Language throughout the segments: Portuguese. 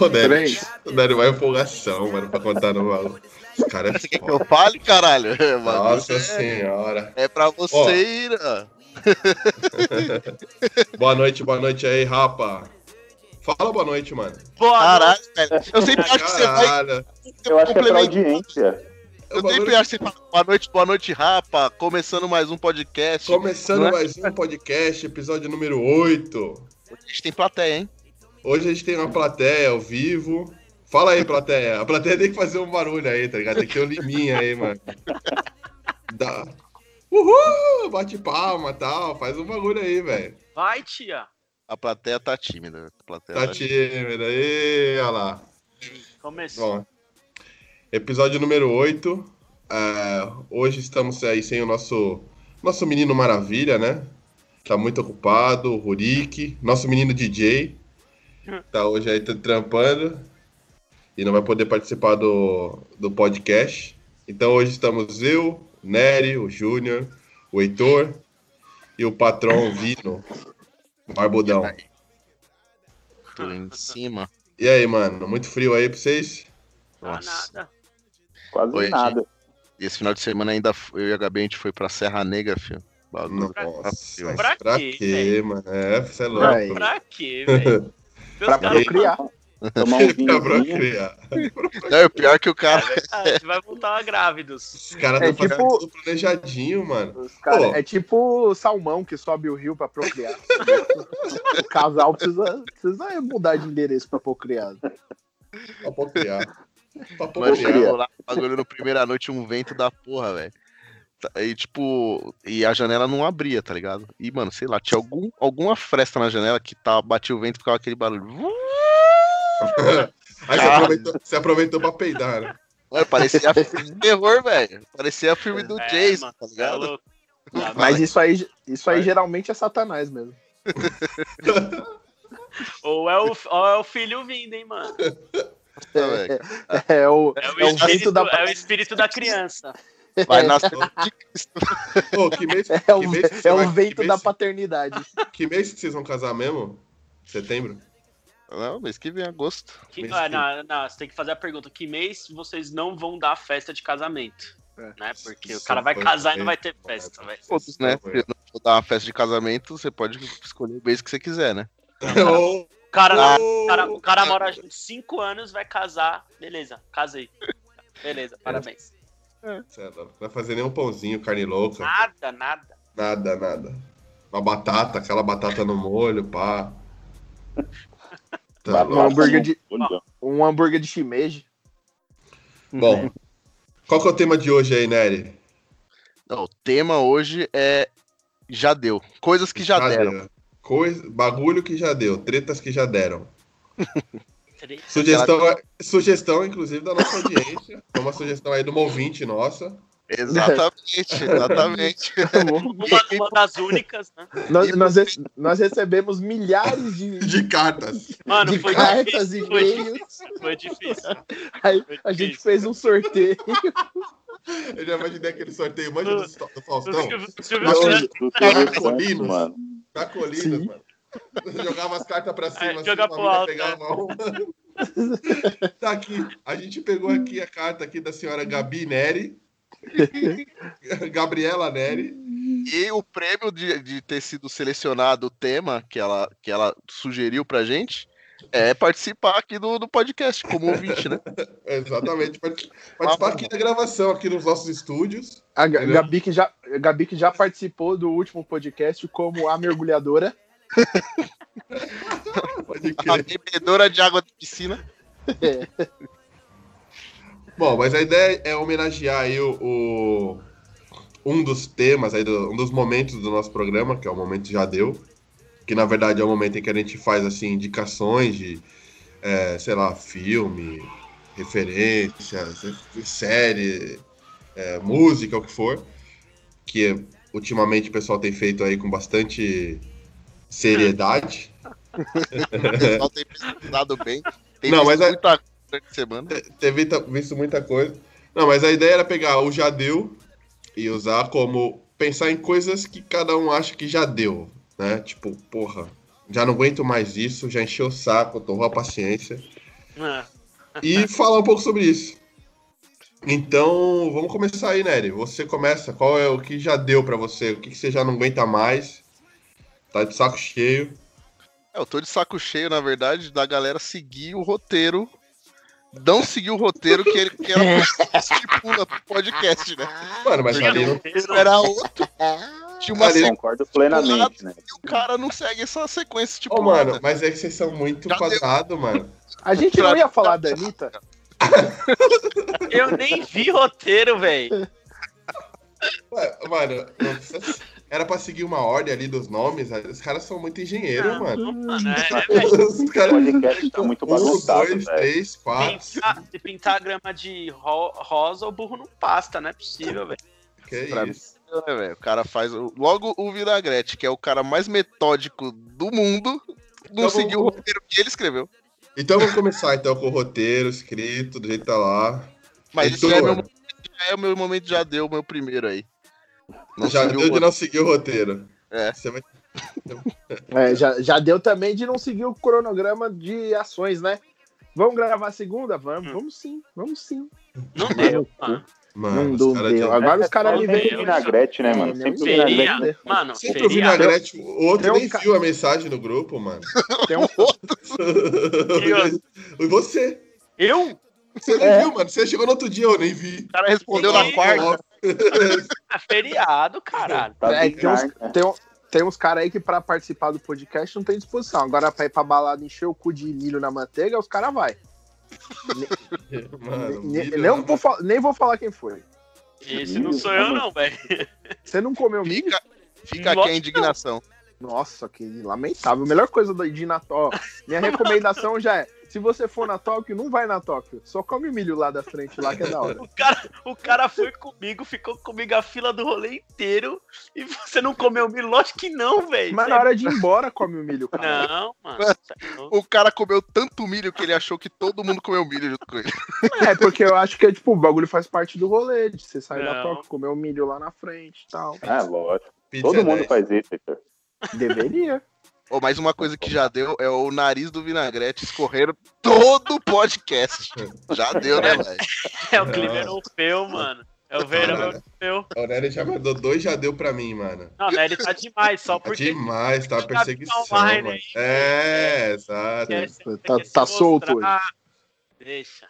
O Nery, o Nery vai empolgação, mano, pra contar no maluco. Cara é Você quer que eu fale, caralho? Nossa é, senhora. É pra você ir. ó. Boa noite, boa noite aí, rapa. Fala boa noite, mano. Boa Caralho, velho. Eu sempre acho que você vai. Eu acho que é pra audiência. Eu sempre acho que você fala boa noite, boa noite, rapa. Começando mais um podcast. Começando é? mais um podcast, episódio número 8. Hoje a gente tem plateia, hein? Hoje a gente tem uma plateia ao vivo. Fala aí, plateia. A plateia tem que fazer um barulho aí, tá ligado? Tem que ter um liminha aí, mano. Dá. Uhul! Bate palma e tal. Faz um bagulho aí, velho. Vai, tia. A plateia tá tímida. A plateia Tá tímido aí, olha lá. Começou. Bom, episódio número 8. É, hoje estamos aí sem o nosso, nosso menino maravilha, né? Tá muito ocupado, o Rurik, nosso menino DJ. Tá hoje aí tra- trampando e não vai poder participar do, do podcast. Então hoje estamos eu, o Nery, o Júnior, o Heitor e o patrão Vino, Barbudão. Tô em cima. E aí, mano, muito frio aí pra vocês? Nossa. nada. Quase Oi, nada. E esse final de semana ainda eu e a Gabi a gente foi pra Serra Negra, filho. Bagulho. Nossa, mas Pra pra, quê, quê, mano? É, você é Pra louco. Pra quê, velho? Pra procriar. Tomar um pra vinhozinho. Não, o pior é que o cara. A gente vai voltar grávidos. Os caras É estão fazendo tipo- tudo planejadinho, mano. Cara, é tipo salmão que sobe o rio pra procriar. o casal precisa, precisa mudar de endereço pra procriar. Pra procriar. Pra Mano, Procriar. lá, bagulho no primeira noite, um vento da porra, velho. Tá- E tipo, e a janela não abria, tá ligado? E, mano, sei lá, tinha algum, alguma fresta na janela que tá, batia o vento e ficava aquele barulho. Aí você aproveitou, você aproveitou pra peidar, né? Mano, parecia filme de terror, velho. Parecia filme do É, Jason, mano, tá é ligado? louco. Ah, Mas isso aí, isso aí geralmente é satanás mesmo. Ou é, o, ou é o filho vindo, hein, mano? Tá, velho. É o, É o, é o espírito, vento da, é o espírito da criança. Vai nascer de Cristo. Pô, que mês, é o, que mês é vai- o vento que da paternidade. Que mês que vocês vão casar mesmo? Setembro? Não, mês que vem, agosto. Que, Mês ah, que- não, não, você tem que fazer a pergunta: que mês vocês não vão dar festa de casamento? É. Né? Porque o Isso cara vai casar e não vai ter festa. Foda-se, né? Não vou dar uma festa de casamento, você pode escolher o mês que você quiser, né? O cara, o cara, o cara mora junto 5 anos, vai casar. Beleza, casei. Beleza, parabéns. Cê é louco, Não vai fazer nenhum pãozinho, carne louca. Nada, nada. Nada, nada. Uma batata, aquela batata no molho, pá. Tá Um hambúrguer de, Olha. um hambúrguer de shimeji. Bom, qual que é o tema de hoje aí, Nery? Não, o tema hoje é já deu. Coisas que já, deram. deu. Coisa, bagulho que já deu, tretas que já deram. Sugestão, sugestão, inclusive, da nossa audiência. Uma sugestão aí de uma ouvinte nossa. Exatamente, exatamente. Uma, uma das únicas, né? nós, nós, rece- nós recebemos milhares de, De cartas. Mano, de foi cartas difícil. e Foi e-mails. difícil. Foi difícil. Aí Foi a gente fez um sorteio. Eu já imaginei aquele sorteio, manja do, do Faustão. Colinos. Santos, mano. Tá Colinas, Sim. mano. Jogava as cartas pra cima, É, assim, joga a pro mina alto, pegava uma. Tá aqui. A gente pegou aqui a carta aqui da senhora Gabi Neri. Gabriela Neri. E o prêmio de, de ter sido selecionado o tema que ela, que ela sugeriu pra gente é participar aqui do, do podcast como ouvinte, né? Exatamente. Part- Participar aqui da gravação, aqui nos nossos estúdios. A Entendeu? Gabi que, já, Gabi que já participou do último podcast como a mergulhadora. A bebedora de água de piscina. Bom, mas a ideia é homenagear aí o, o- um dos temas, aí do- um dos momentos do nosso programa, que é o momento já deu, que na verdade é o momento em que a gente faz assim indicações de, é, sei lá, filme, referências, série, é, música, o que for, que ultimamente o pessoal tem feito aí com bastante seriedade. O pessoal tem pesquisado bem. Tem Não, mas é- muita durante a semana. ter visto, muita coisa. Não, mas a ideia era pegar o já deu e usar como pensar em coisas que cada um acha que já deu, né? Tipo, porra, já não aguento mais isso, já encheu o saco, torrou a paciência. Ah, E falar um pouco sobre isso. Então, vamos começar aí, Nery. Você começa. Qual é o que já deu pra você? O que, que você já não aguenta mais? Tá de saco cheio. É, eu tô de saco cheio, na verdade, da galera seguir o roteiro. Não seguir o roteiro que, ele, que ela estipula pro podcast, né? Mano, mas ali não. Era outro. Tinha uma Ali- sequência Concordo plenamente, né? e o cara não segue essa sequência, tipo. Ô, mano, mas é que vocês são muito quadrados, mano. A gente não ia falar da Anitta? Eu nem vi roteiro, velho. Mano, não precisa- era pra seguir uma ordem ali dos nomes. Os caras são muito engenheiros, Não, mano. Mano, é, é, velho. Os O caras. tá muito Um, dois, três, quatro. Pintar, se pintar a grama de ro- rosa, o burro não pasta, não é possível, velho. Que Pra isso. né, velho? O cara faz. o- Logo o Vinagrete, que é o cara mais metódico do mundo, não Então, seguiu o vamos- roteiro que ele escreveu. Então vamos começar então com o roteiro escrito, do jeito que tá lá. Mas Heitor, isso já é, meu, momento- já é o meu momento, já deu o meu primeiro aí. Não já deu o de não seguir o roteiro. É. Você vai... É, já, já deu também de não seguir o cronograma de ações, né? Vamos gravar segunda? Vamos, vamos sim, vamos sim. Não deu, mano. Mano, não os caras deu. de- Agora os caras É me sempre veem. o vinagrete, né, mano? É, Sempre o Feria, vinagrete. né? mano, Sempre o vinagrete. O outro um nem ca- viu a mensagem no grupo, mano. Tem um, e você? Eu? Você nem É. viu, mano. Você chegou no outro dia, eu nem vi. O cara respondeu na quarta. É feriado, caralho. Tá é, tem uns, né? tem, tem uns caras aí que pra participar do podcast não tem disposição. Agora pra ir pra balada encher o cu de milho na manteiga, os caras vai. Mano, Ne- milho, não né? vou nem vou falar quem foi. Esse não sou eu, não, velho. Você não comeu milho? Fica, fica aqui a indignação. Nossa, que lamentável. Melhor coisa de Natal. ó, Minha recomendação já é: se você for na Tóquio, não vai na Tóquio. Só come milho lá da frente, lá que é da hora. O cara, o cara foi comigo, ficou comigo a fila do rolê inteiro e você não comeu milho? Lógico que não, velho. Mas na hora de ir embora, come o milho, cara. Não, mano. é louco. O cara comeu tanto milho que ele achou que todo mundo comeu milho junto com ele. É, porque eu acho que tipo, o bagulho faz parte do rolê, de você sair da. Tóquio, comer o milho lá na frente e tal. É, lógico. Pizza Todo mundo 10. faz isso, Heitor. Deveria. Ô, mas uma coisa que já deu é o nariz do vinagrete escorrendo todo o podcast. Já deu, né, velho? É o clima europeu, mano. É o verão europeu. A Aurélia já mandou dois, já deu pra mim, mano. Não, né? Ele tá demais, só Tá porque. demais, tá Tá perseguição, online mano. aí. É, exato. Tá- tá solto mostrar. Deixa.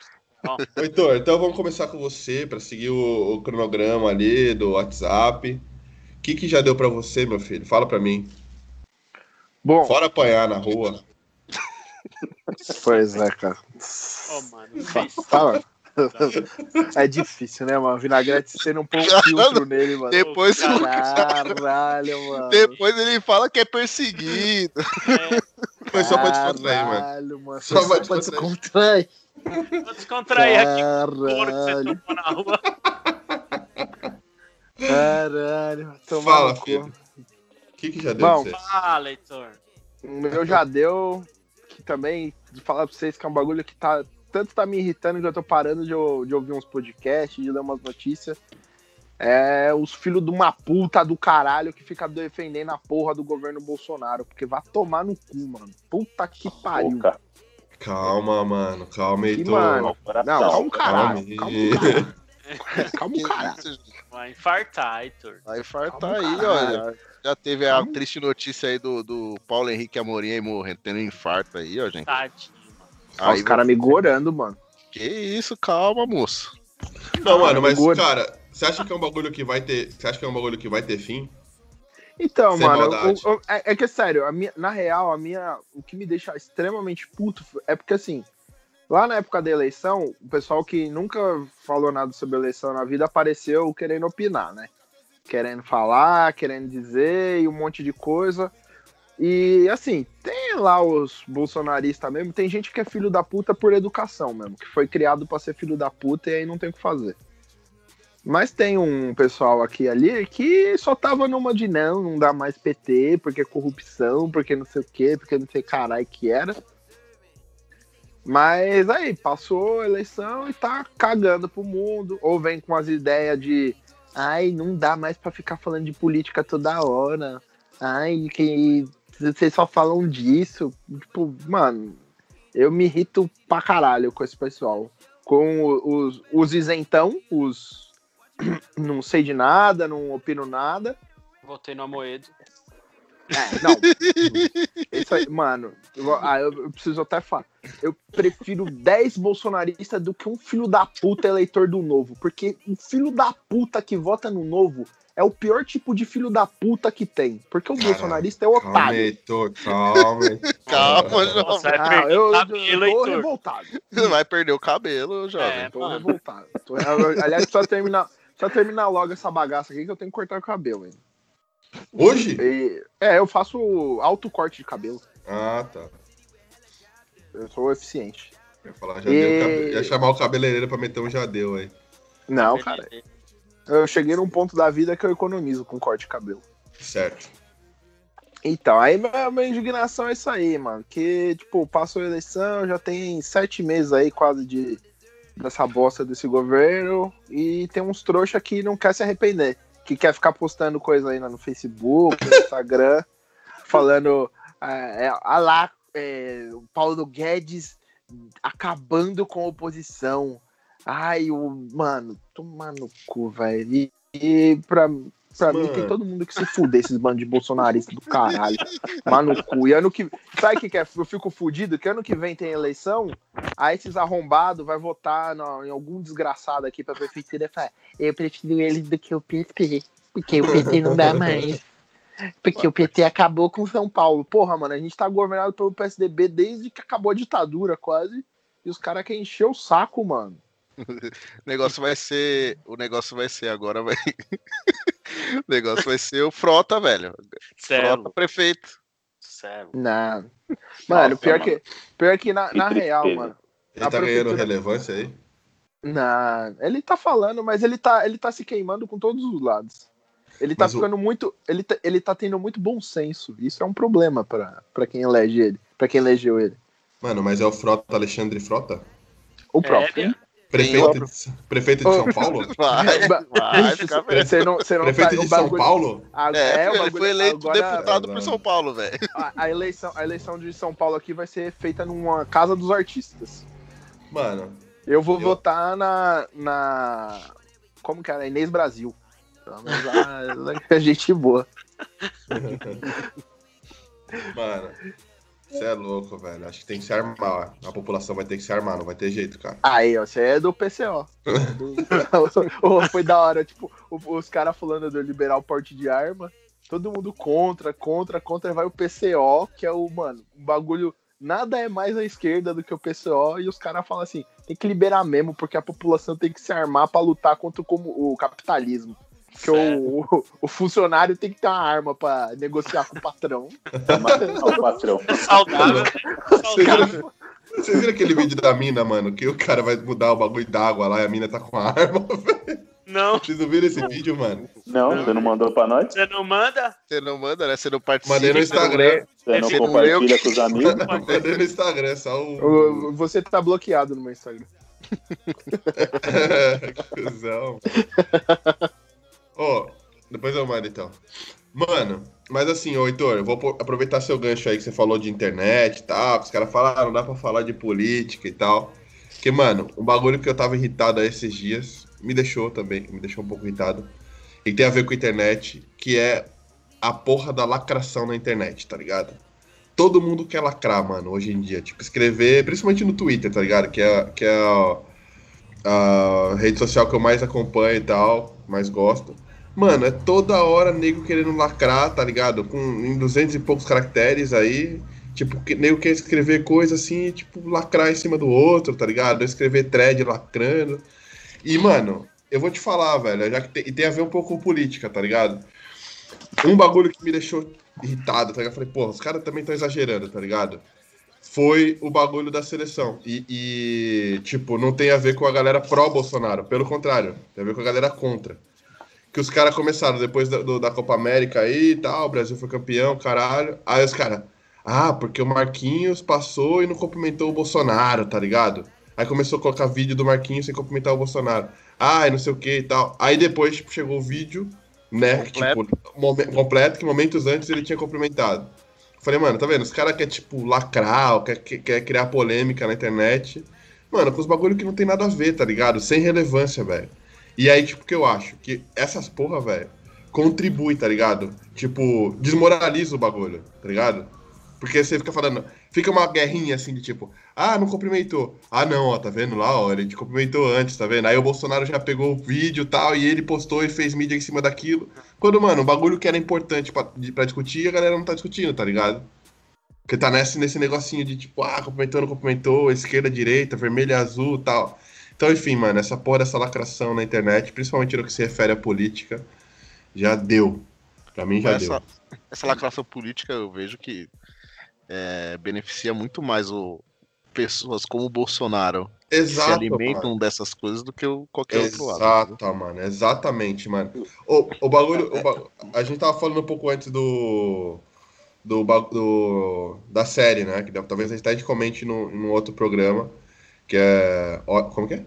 Heitor, então vamos começar com você pra seguir o, o cronograma ali do WhatsApp. O que, que já deu pra você, meu filho? Fala pra mim. Bom, Fora apanhar na rua. pois é, cara. Ô, mano. Fala. É difícil, né, mano? Vinagrete sendo um pouco filtro nele, mano. Depois, Caralho, mano. depois ele fala que é perseguido. É, Foi só pra descontrair, mano. Caralho, mano. Só Só pra descontrair. descontrair. vou descontrair aqui o couro que você Caralho. tomou na rua. Caralho. Fala, filho. O que, que já deu Bom? Fala, Leitor. O meu já deu. Que também, de falar pra vocês que é um bagulho que tá. Tanto tá me irritando que eu tô parando de, de ouvir uns podcasts, de ler umas notícias. É os filhos de uma puta do caralho que fica defendendo a porra do governo Bolsonaro. Porque vai tomar no cu, mano. Puta que pariu. Boca, Calma, mano. Calma, Heitor. mano. Não, calma calma caralho. Calma caralho. Calma caralho. Vai infartar, Heitor. Vai fartar Calma aí, caralho. olha. Já teve a triste notícia aí do, do Paulo Henrique Amorim aí morrendo, tendo um infarto aí, ó, gente. Tadinho, mano. Olha os caras me gorando, mano. Que isso, calma, moço. Não, mano, mas, cara, você acha que é um bagulho que vai ter. Você acha que é um bagulho que vai ter fim? Então, Sem mano, o- o- é, é que é sério, a minha, na real, a minha, o que me deixa extremamente puto é porque assim, lá na época da eleição, o pessoal que nunca falou nada sobre eleição na vida apareceu querendo opinar, né? Querendo falar, querendo dizer e um monte de coisa. E assim, tem lá os bolsonaristas mesmo, tem gente que é filho da puta por educação mesmo, que foi criado pra ser filho da puta e aí não tem o que fazer. Mas tem um pessoal aqui ali que só tava numa de não, não dá mais PT, porque é corrupção, porque não sei o quê, porque não sei caralho que era. Mas aí, passou a eleição e tá cagando pro mundo. Ou vem com as ideias de ai, não dá mais pra ficar falando de política toda hora. Ai, que vocês só falam disso. Tipo, mano, eu me irrito pra caralho com esse pessoal. Com os, os isentão, os não sei de nada, não opino nada. Votei no Amoedo. É, não. Isso aí, mano, eu, ah, eu, eu preciso até falar. Eu prefiro 10 bolsonaristas do que um filho da puta eleitor do novo. Porque o filho da puta que vota no novo é o pior tipo de filho da puta que tem. Porque o Caralho, bolsonarista é Calma, otário. Calma. Heitor. Calma, Nossa, jovem. vai Ah, perder eu, eu, cabelo, eu tô Heitor. revoltado. Vai perder o cabelo, jovem. É, Tô mano. revoltado. Tô- aliás, só terminar, só terminar logo essa bagaça aqui que eu tenho que cortar o cabelo, hein. Hoje? E- é, eu faço alto corte de cabelo. Ah, tá. Eu sou eficiente. Eu ia, falar, já E- deu, cabe- ia chamar o cabeleireiro pra meter um já deu aí. Não, cara. Eu cheguei num ponto da vida que eu economizo com corte de cabelo. Certo. Então, aí minha, minha indignação é isso aí, mano. Que, tipo, passou a eleição, já tem sete meses aí quase de dessa bosta desse governo. E tem uns trouxa que não quer se arrepender. Que quer ficar postando coisa aí no Facebook, no Instagram, falando. É, é, ah lá, é, o Paulo Guedes acabando com a oposição. Ai, o. Mano, tomar no cu, velho. E, e pra, pra mim Mano. tem todo mundo que se fuder, esses bandos de bolsonaristas do caralho. Tomar no cu. E ano que. Sabe o que, que é? Eu fico fudido? Que ano que vem tem eleição, aí esses arrombados vai votar no- em algum desgraçado aqui pra prefeitura e falar: eu prefiro eles do que o PT. Porque o PT não dá mais. Porque o PT acabou com São Paulo. Porra, mano, a gente tá governado pelo PSDB desde que acabou a ditadura, quase. E os caras querem encher o saco, mano. O negócio vai ser. O negócio vai ser agora, vai. o negócio vai ser o Frota, velho. Frota prefeito. Não. Mano, Nossa, pior, mano. Que, pior que na, na real, mano. Ele A tá ganhando relevância aí? Não, ele tá falando, mas ele tá, ele tá se queimando com todos os lados. Ele tá Mas o- ficando muito. Ele tá, ele tá tendo muito bom senso. Isso é um problema pra, pra quem elege ele. Pra quem elegeu ele. Mano, mas é o Frota Alexandre Frota? O próprio. Prefeito, de, prefeito de São Paulo? Vai, vai ficar velho. Você não, você não Prefeito tá- de São bagulho- Paulo? a- É, o ele foi eleito agora- deputado É, por São Paulo, velho. A, a eleição, a eleição de São Paulo aqui vai ser feita numa casa dos artistas. Mano, Eu vou Eu- votar na, na. Como que era? Inês Brasil. Pelo menos ela, ela é gente boa. mano. Você é louco, velho. Acho que tem que se armar. A população vai ter que se armar, não vai ter jeito, cara. Aí, ó, você é do PCO. Do- Foi da hora, tipo, os caras falando do liberar o porte de arma. Todo mundo contra, contra, contra. Vai o PCO, que é o, mano, um bagulho. Nada é mais à esquerda do que o PCO. E os caras falam assim: tem que liberar mesmo, porque a população tem que se armar pra lutar contra o, o capitalismo. Porque o, o, o funcionário tem que ter uma arma pra negociar com o patrão. Ao patrão. Saudável, né? Vocês Saudável. viram, vocês viram aquele vídeo da mina, mano? Que o cara vai mudar o bagulho d'água lá e a mina tá com a arma? Não, Vocês não viram esse vídeo, mano? Não, você não mandou pra nós? você não manda? Você não manda, né? Você não participa. Mandei no Instagram. Você não Você não compartilha com os amigos? Mandei no Instagram, só o. O- Você tá bloqueado no meu Instagram. que Ó, depois eu mando então. Mano, mas assim, ô Heitor, eu vou aproveitar seu gancho aí que você falou de internet e tal, que os caras falaram, ah, não dá pra falar de política e tal. Porque, mano, um bagulho que eu tava irritado esses dias, me deixou também, me deixou um pouco irritado, e tem a ver com a internet, que é a porra da lacração na internet, tá ligado? Todo mundo quer lacrar, mano, hoje em dia. Tipo, escrever, principalmente no Twitter, tá ligado? Que é, que é a, a rede social que eu mais acompanho e tal, mais gosto. Mano, é toda hora nego querendo lacrar, tá ligado? Com em 200 e poucos caracteres aí. Tipo, que, nego quer escrever coisa assim, tipo, lacrar em cima do outro, tá ligado? Escrever thread lacrando. E, mano, eu vou te falar, velho, já que tem, e tem a ver um pouco com política, tá ligado? Um bagulho que me deixou irritado, tá ligado? Eu falei, porra, os caras também estão exagerando, tá ligado? foi o bagulho da seleção. E, e, tipo, não tem a ver com a galera pró-Bolsonaro. Pelo contrário, tem a ver com a galera contra. Que os caras começaram depois da, do- da Copa América aí e tal, o Brasil foi campeão, caralho. Aí os caras, ah, porque o Marquinhos passou e não cumprimentou o Bolsonaro, tá ligado? Aí começou a colocar vídeo do Marquinhos sem cumprimentar o Bolsonaro. Ah, e não sei o que e tal. Aí depois, tipo, chegou o vídeo, né? que, Completo. tipo, momen- completo, que momentos antes ele tinha cumprimentado. Falei, mano, tá vendo? Os caras querem, tipo, lacrar, quer, quer criar polêmica na internet. Mano, com os bagulho que não tem nada a ver, tá ligado? Sem relevância, velho. E aí, tipo, que eu acho? Que essas porra, velho, contribui, tá ligado? Tipo, desmoraliza o bagulho, tá ligado? Porque você fica falando, fica uma guerrinha assim de tipo, ah, não cumprimentou. Ah, não, ó, tá vendo lá, ó, ele te cumprimentou antes, tá vendo? Aí o Bolsonaro já pegou o vídeo e tal, e ele postou e fez mídia em cima daquilo. Quando, mano, o bagulho que era importante pra, de- pra discutir, a galera não tá discutindo, tá ligado? Porque tá nesse, nesse negocinho de tipo, ah, cumprimentou, não cumprimentou, esquerda, direita, vermelho, azul tal. Então, enfim, mano, essa porra dessa lacração na internet, principalmente no que se refere à política, já deu. Pra mim já essa, deu. essa lacração política eu vejo que é, beneficia muito mais o, pessoas como o Bolsonaro que se Exato, alimentam mano. dessas coisas do que o, qualquer outro lado. Exato, mano, exatamente, mano. O, o bagulho, o ba- a gente tava falando um pouco antes do, do, do- da série, né? Que talvez a gente comente no, num outro programa, que é, como que é?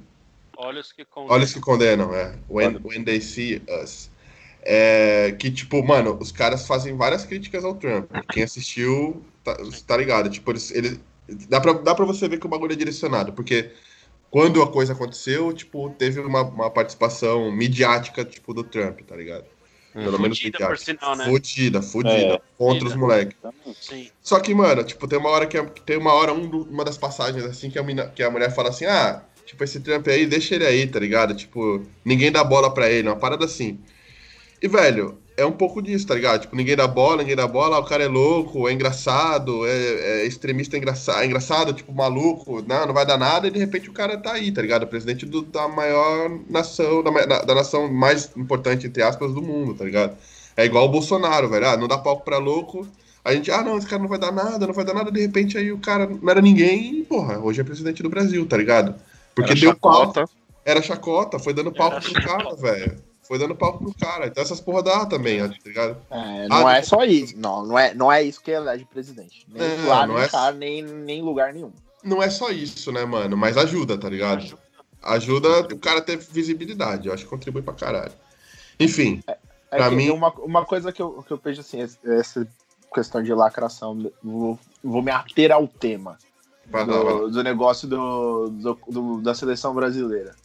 Olhos que com Olhos que condenam, é. When, when they see us. É, que, tipo, mano, os caras fazem várias críticas ao Trump. Quem assistiu tá, tá ligado. Tipo, eles, eles- dá, pra, dá pra você ver que o bagulho é direcionado. Porque quando a coisa aconteceu, tipo, teve uma, uma participação midiática, tipo, do Trump, tá ligado? Pelo menos Fudida, por sinal, né? Fudida, fudida. É. contra os moleques. Só que, mano, tipo, tem uma hora que tem uma hora, um uma das passagens assim que a, mina- que a mulher fala assim, ah, tipo, esse Trump aí, deixa ele aí, tá ligado? Tipo, ninguém dá bola pra ele, uma parada assim. E, velho, é um pouco disso, tá ligado? Tipo, ninguém dá bola, ninguém dá bola, o cara é louco, é engraçado, é, é extremista engraçado, é engraçado, tipo, maluco, não, não vai dar nada, e de repente o cara tá aí, tá ligado? Presidente do- da maior nação, da, da- da nação mais importante, entre aspas, do mundo, tá ligado? É igual o Bolsonaro, velho. Ah, não dá palco pra louco. A gente, ah, não, esse cara não vai dar nada, não vai dar nada. De repente aí o cara não era ninguém e, porra, hoje é presidente do Brasil, tá ligado? Porque Era deu palco. chacota. Era chacota, foi dando palco Era pro cara, velho. Foi dando palco pro cara. Então essas porra dá também, tá ligado? É, não Ah, é só isso. Não, não é, não é isso que elege presidente. Nem É, lá, não nem é- cá, nem, nem em lugar nenhum. Não é só isso, né, mano? Mas ajuda, tá ligado? Ajuda. Ajuda o cara a ter visibilidade. Eu acho que contribui pra caralho. Enfim, É Pra que mim- uma, uma coisa que eu, que eu vejo assim, essa questão de lacração, vou, vou me ater ao tema do, do negócio do, do- do- da seleção brasileira.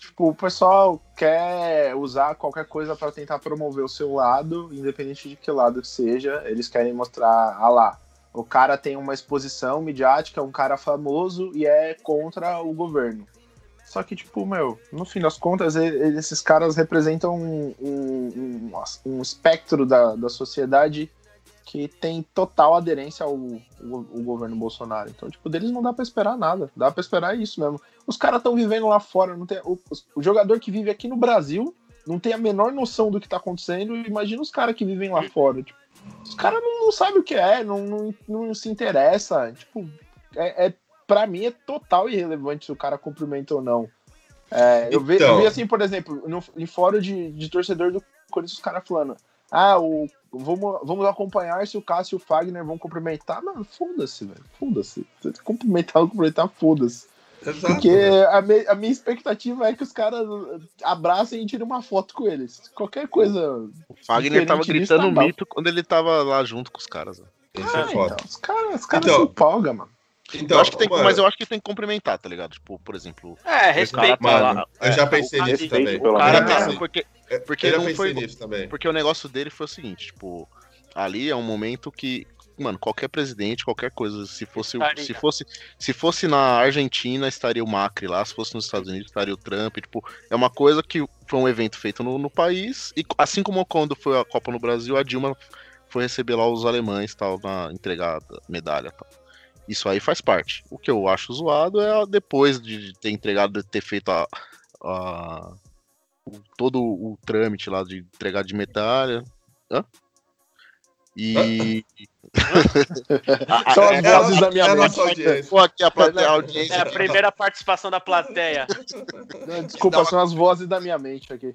Tipo, o pessoal quer usar qualquer coisa para tentar promover o seu lado, independente de que lado que seja, eles querem mostrar, ah lá, o cara tem uma exposição midiática, é um cara famoso e é contra o governo. Só que, tipo, meu, no fim das contas, esses caras representam um, um, um, um espectro da, da sociedade que tem total aderência ao, ao- governo Bolsonaro. Então, tipo, deles não dá pra esperar nada. Dá pra esperar isso mesmo. Os caras estão vivendo lá fora. Não tem, o, o jogador que vive aqui no Brasil não tem a menor noção do que tá acontecendo. Imagina os caras que vivem lá fora. Tipo, os caras não, não sabem o que é, não, não, não se interessa. Tipo, é, é, pra mim é total irrelevante se o cara cumprimenta ou não. É, eu, vi, Então. eu vi assim, por exemplo, no, em fórum de, de torcedor do Corinthians, os caras falando: ah, o, vamos, vamos acompanhar se o Cássio e o Fagner vão cumprimentar. Mano, foda-se, velho. Foda-se. Cumprimentar ou cumprimentar, foda-se. Exato, Porque a, me- a minha expectativa é que os caras abracem e tirem uma foto com eles. Qualquer coisa. O Fagner tava Diferente disso, gritando tá mito quando ele tava lá junto com os caras. Ah, é foda. então, os caras os caras Então. se empolgam, mano. Então, eu acho que tem, mano, mas eu acho que tem que cumprimentar, tá ligado? Tipo, por exemplo, É, respeita Mano, lá. eu já pensei o nisso respeito também. pelo O cara tá- pensei- porque, porque eu não foi- nisso também. porque o negócio dele foi o seguinte, tipo, ali é um momento que, mano, qualquer presidente, qualquer coisa, se fosse, Estaria. se fosse, se fosse na Argentina, estaria o Macri lá, se fosse nos Estados Unidos, estaria o Trump, tipo, é uma coisa que foi um evento feito no, no país, e assim como quando foi a Copa no Brasil, a Dilma foi receber lá os alemães, tal, na entregar a medalha, tal. Isso aí faz parte. O que eu acho zoado é depois de ter entregado, de ter feito a, a- o- todo o trâmite lá de entregar de medalha. Hã? E. São as vozes da minha mente. Pô, aqui a plateia, a audiência. É a primeira participação da plateia. Não, Desculpa, são as vozes da minha mente aqui.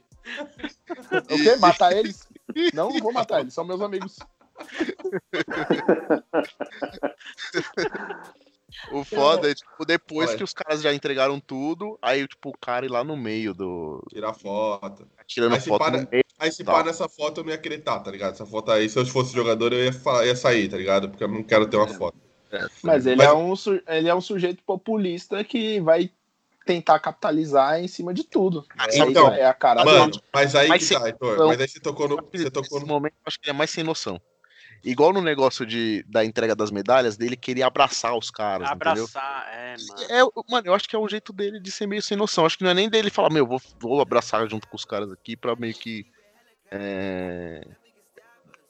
O quê? Matar eles? Não, não vou matar eles, são meus amigos. O foda é, tipo, depois Olha. que os caras já entregaram tudo, aí, tipo, o cara ir lá no meio do. Tirar foto. tirando Aí se foto para- meio. Aí se Tá. pá nessa foto eu não ia acreditar, tá ligado? Essa foto aí, se eu fosse jogador, eu ia, fa- ia sair, tá ligado? Porque eu não quero ter uma foto. Mas ele, Mas- É um, su- ele é um sujeito populista que vai tentar capitalizar em cima de tudo. É, então, é a cara Mano, dele. mas aí Mas que tá, Heitor. Mas aí você tocou no. Você tocou Nesse no. momento, eu acho que ele é mais sem noção. Igual no negócio de, da entrega das medalhas, dele queria abraçar os caras, entendeu? Abraçar, é, mano. É, mano, eu acho que é um jeito dele de ser meio sem noção. Acho que não é nem dele falar, meu, vou, vou abraçar junto com os caras aqui pra meio que. é,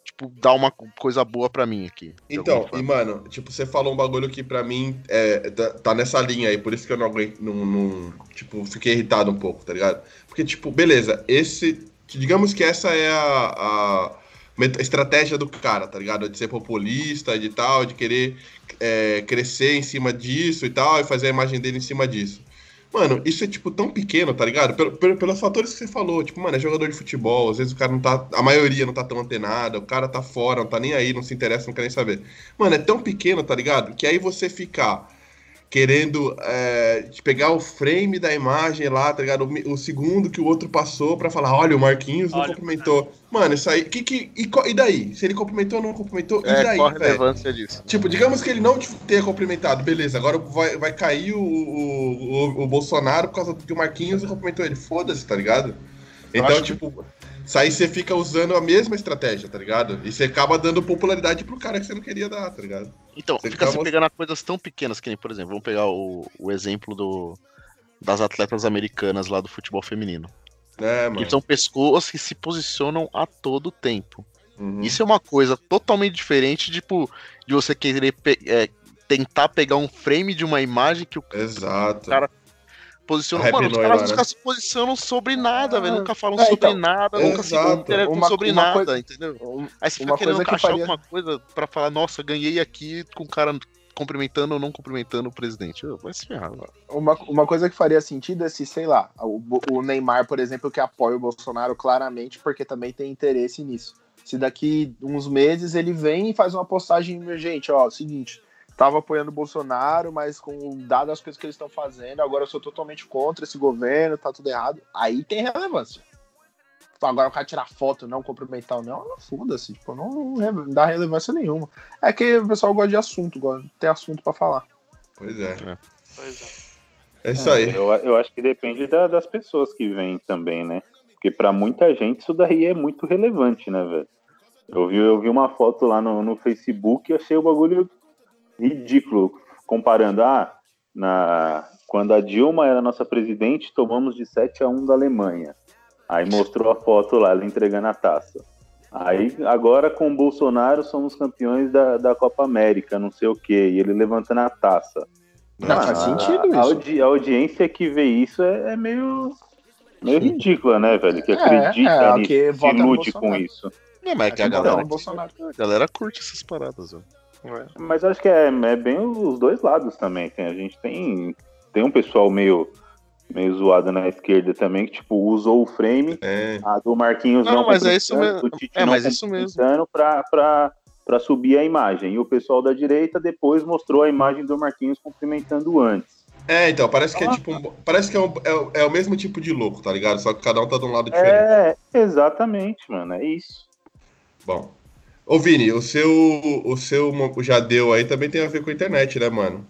tipo, dar uma coisa boa pra mim aqui. Então, e mano, tipo, você falou um bagulho que pra mim é, tá, tá nessa linha aí, por isso que eu não aguento, não, não- tipo, fiquei irritado um pouco, tá ligado? Porque, tipo, beleza, esse, digamos que essa é a, a estratégia do cara, tá ligado? De ser populista, de tal, de querer é, crescer em cima disso e tal, e fazer a imagem dele em cima disso. Mano, isso é, tipo, tão pequeno, tá ligado? Pelo- pelo- pelos fatores que você falou. Tipo, mano, é jogador de futebol. Às vezes o cara não tá. A maioria não tá tão antenada. O cara tá fora, não tá nem aí, não se interessa, não quer nem saber. Mano, é tão pequeno, tá ligado? Que aí você ficar querendo é, pegar o frame da imagem lá, tá ligado? O, o segundo que o outro passou pra falar, olha, o Marquinhos não Olha, cumprimentou. Mano, isso aí. Que, que, e, e daí? Se ele cumprimentou ou não cumprimentou? E É, daí, qual a relevância disso? Tipo, digamos que ele não te- tenha cumprimentado, beleza, agora vai, vai cair o, o, o- o Bolsonaro por causa que o Marquinhos cumprimentou ele. Foda-se, tá ligado? Então, acho que- isso aí você fica usando a mesma estratégia, tá ligado? E você acaba dando popularidade pro cara que você não queria dar, tá ligado? Então, Você fica se acaba- pegando a coisas tão pequenas que nem, por exemplo, vamos pegar o, o exemplo do, das atletas americanas lá do futebol feminino. Né, mano? Que são pessoas que se posicionam a todo tempo. Uhum. Isso é uma coisa totalmente diferente, tipo, de você querer pe- é, tentar pegar um frame de uma imagem que o Exato. Cara, posiciona. A Happy Mano, os caras lá, nunca né? se posicionam sobre nada, velho. Nunca falam É, sobre então, nada, nunca se exato. interessam Uma- sobre uma nada, coisa- entendeu? Um- Aí você fica querendo que encaixar faria- alguma coisa pra falar, nossa, ganhei aqui com o cara cumprimentando ou não cumprimentando o presidente. Vai se ferrar, velho. Uma, uma coisa que faria sentido é se, sei lá, o, o Neymar, por exemplo, que apoia o Bolsonaro claramente, porque também tem interesse nisso. Se daqui uns meses ele vem e faz uma postagem emergente, ó, seguinte, tava apoiando o Bolsonaro, mas com dadas as coisas que eles estão fazendo, agora eu sou totalmente contra esse governo, tá tudo errado. Aí tem relevância. Agora o cara tirar foto, não cumprimentar, não, não foda-se, tipo, não, não dá relevância nenhuma. É que o pessoal gosta de assunto, gosta de ter assunto pra falar. Pois é. Pois É isso aí. Eu, eu acho que depende da- das pessoas que vêm também, né? Porque pra muita gente isso daí é muito relevante, né, velho? Eu vi, eu vi uma foto lá no, no Facebook e achei o bagulho ridículo. Comparando, ah, na, quando a Dilma era nossa presidente, tomamos de 7 a 1 da Alemanha. Aí mostrou a foto lá, ela entregando a taça. Aí, agora com o Bolsonaro, somos campeões da, da Copa América, não sei o quê, e ele levantando a taça. Não, faz a- sentido a, isso. audi- a audiência que vê isso é, é meio, meio ridícula, né, velho? Que É, acredita é, nisso, que se ilude com isso. Não, mas é que a Então, galera, o Bolsonaro. a galera curte essas paradas, velho. Mas eu acho que é, é bem os dois lados também. Tem, a gente tem, tem um pessoal meio, meio zoado na esquerda também, que, tipo, usou o frame, É. a do Marquinhos Não, não, mas é isso mesmo. É, não mas isso mesmo. Pra, pra, pra subir a imagem. E o pessoal da direita depois mostrou a imagem do Marquinhos cumprimentando antes. É, então, parece que é tipo. um- Parece que é, um- é o- é o mesmo tipo de louco, tá ligado? Só que cada um tá de um lado diferente. É, exatamente, mano. É isso. Bom. Ô, Vini, o seu, o seu o Jadeu aí também tem a ver com a internet, né, mano?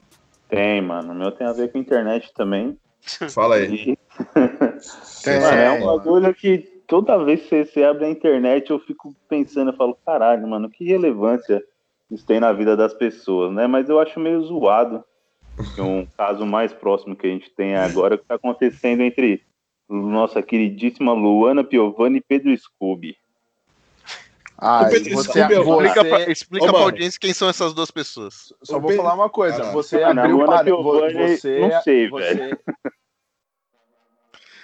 Tem, mano. O meu tem a ver com internet também. Fala aí. E, mano, é um bagulho que toda vez que você, você abre a internet eu fico pensando, eu falo, caralho, mano, que relevância isso tem na vida das pessoas, né? Mas eu acho meio zoado um caso mais próximo que a gente tem agora que tá acontecendo entre nossa queridíssima Luana Piovani e Pedro Scooby. Ah, Pedro você, é o- Explica, você- pra, explica Ô, pra audiência quem são essas duas pessoas. Só O vou Pedro- falar uma coisa. Você Mano, a abriu para Piovani, você, não sei, você,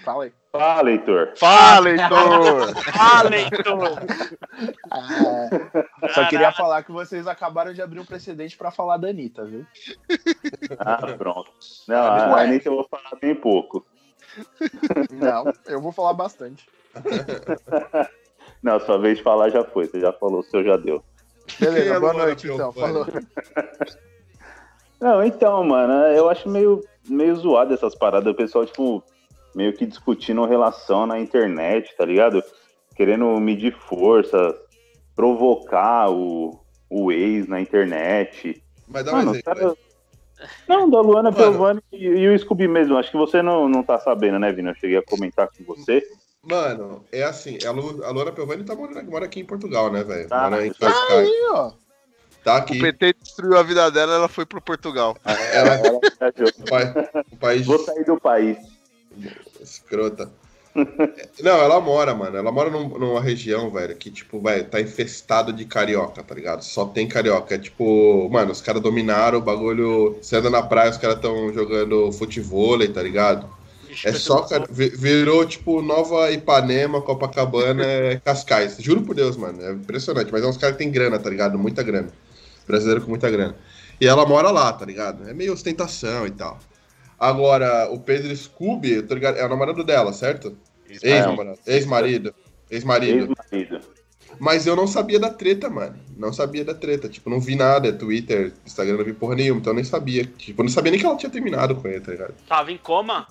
Fala aí. Fala, Heitor. Fala, Heitor! Ah, leitor! É, só queria falar que vocês acabaram de abrir um precedente pra falar da Anitta, viu? Ah, pronto. Não, a Ué. Anitta eu vou falar bem pouco. Não, eu vou falar bastante. Não, sua vez de falar já foi. Você já falou, o seu já deu. Beleza, boa noite então. Falou. Não, então, mano, eu acho meio, meio zoado essas paradas. O pessoal, tipo, meio que discutindo relação na internet, tá ligado? Querendo medir força, provocar o, o ex na internet. Mas dá um Mano, exemplo. cara- Não, da Luana. Piovani e, e o Scooby mesmo. Acho que você não, não tá sabendo, né, Vini? Eu cheguei a comentar com você. Mano, é assim, a, Lu, a Luana Piovani tá morando, mora aqui em Portugal, né, velho? Tá. mora em Cascais. Aí, ó. Tá O aqui. PT destruiu a vida dela, ela foi pro Portugal. Ela, o, pai, o país Vou sair do país. escrota. Não, ela mora, mano. Ela mora num- numa região, velho, que, tipo, velho, tá infestado de carioca, tá ligado? Só tem carioca. É tipo, mano, os caras dominaram o bagulho. Você anda na praia, os caras tão jogando futevôlei, tá ligado? É só, cara, vi- virou, tipo, Nova Ipanema, Copacabana, é Cascais. Juro por Deus, mano. É impressionante. Mas é uns caras que tem grana, tá ligado? Muita grana. Brasileiro com muita grana. E ela mora lá, tá ligado? É meio ostentação e tal. Agora, o Pedro Scooby, eu tô ligado, é o namorado dela, certo? Ex-namorado. Ex-marido. Ex-marido. Ex-marido. Mas eu não sabia da treta, mano. Não sabia da treta. Tipo, não vi nada. Twitter, Instagram, não vi porra nenhuma. Então eu nem sabia. Tipo, eu não sabia nem que ela tinha terminado com ele, tá ligado? Tava em coma?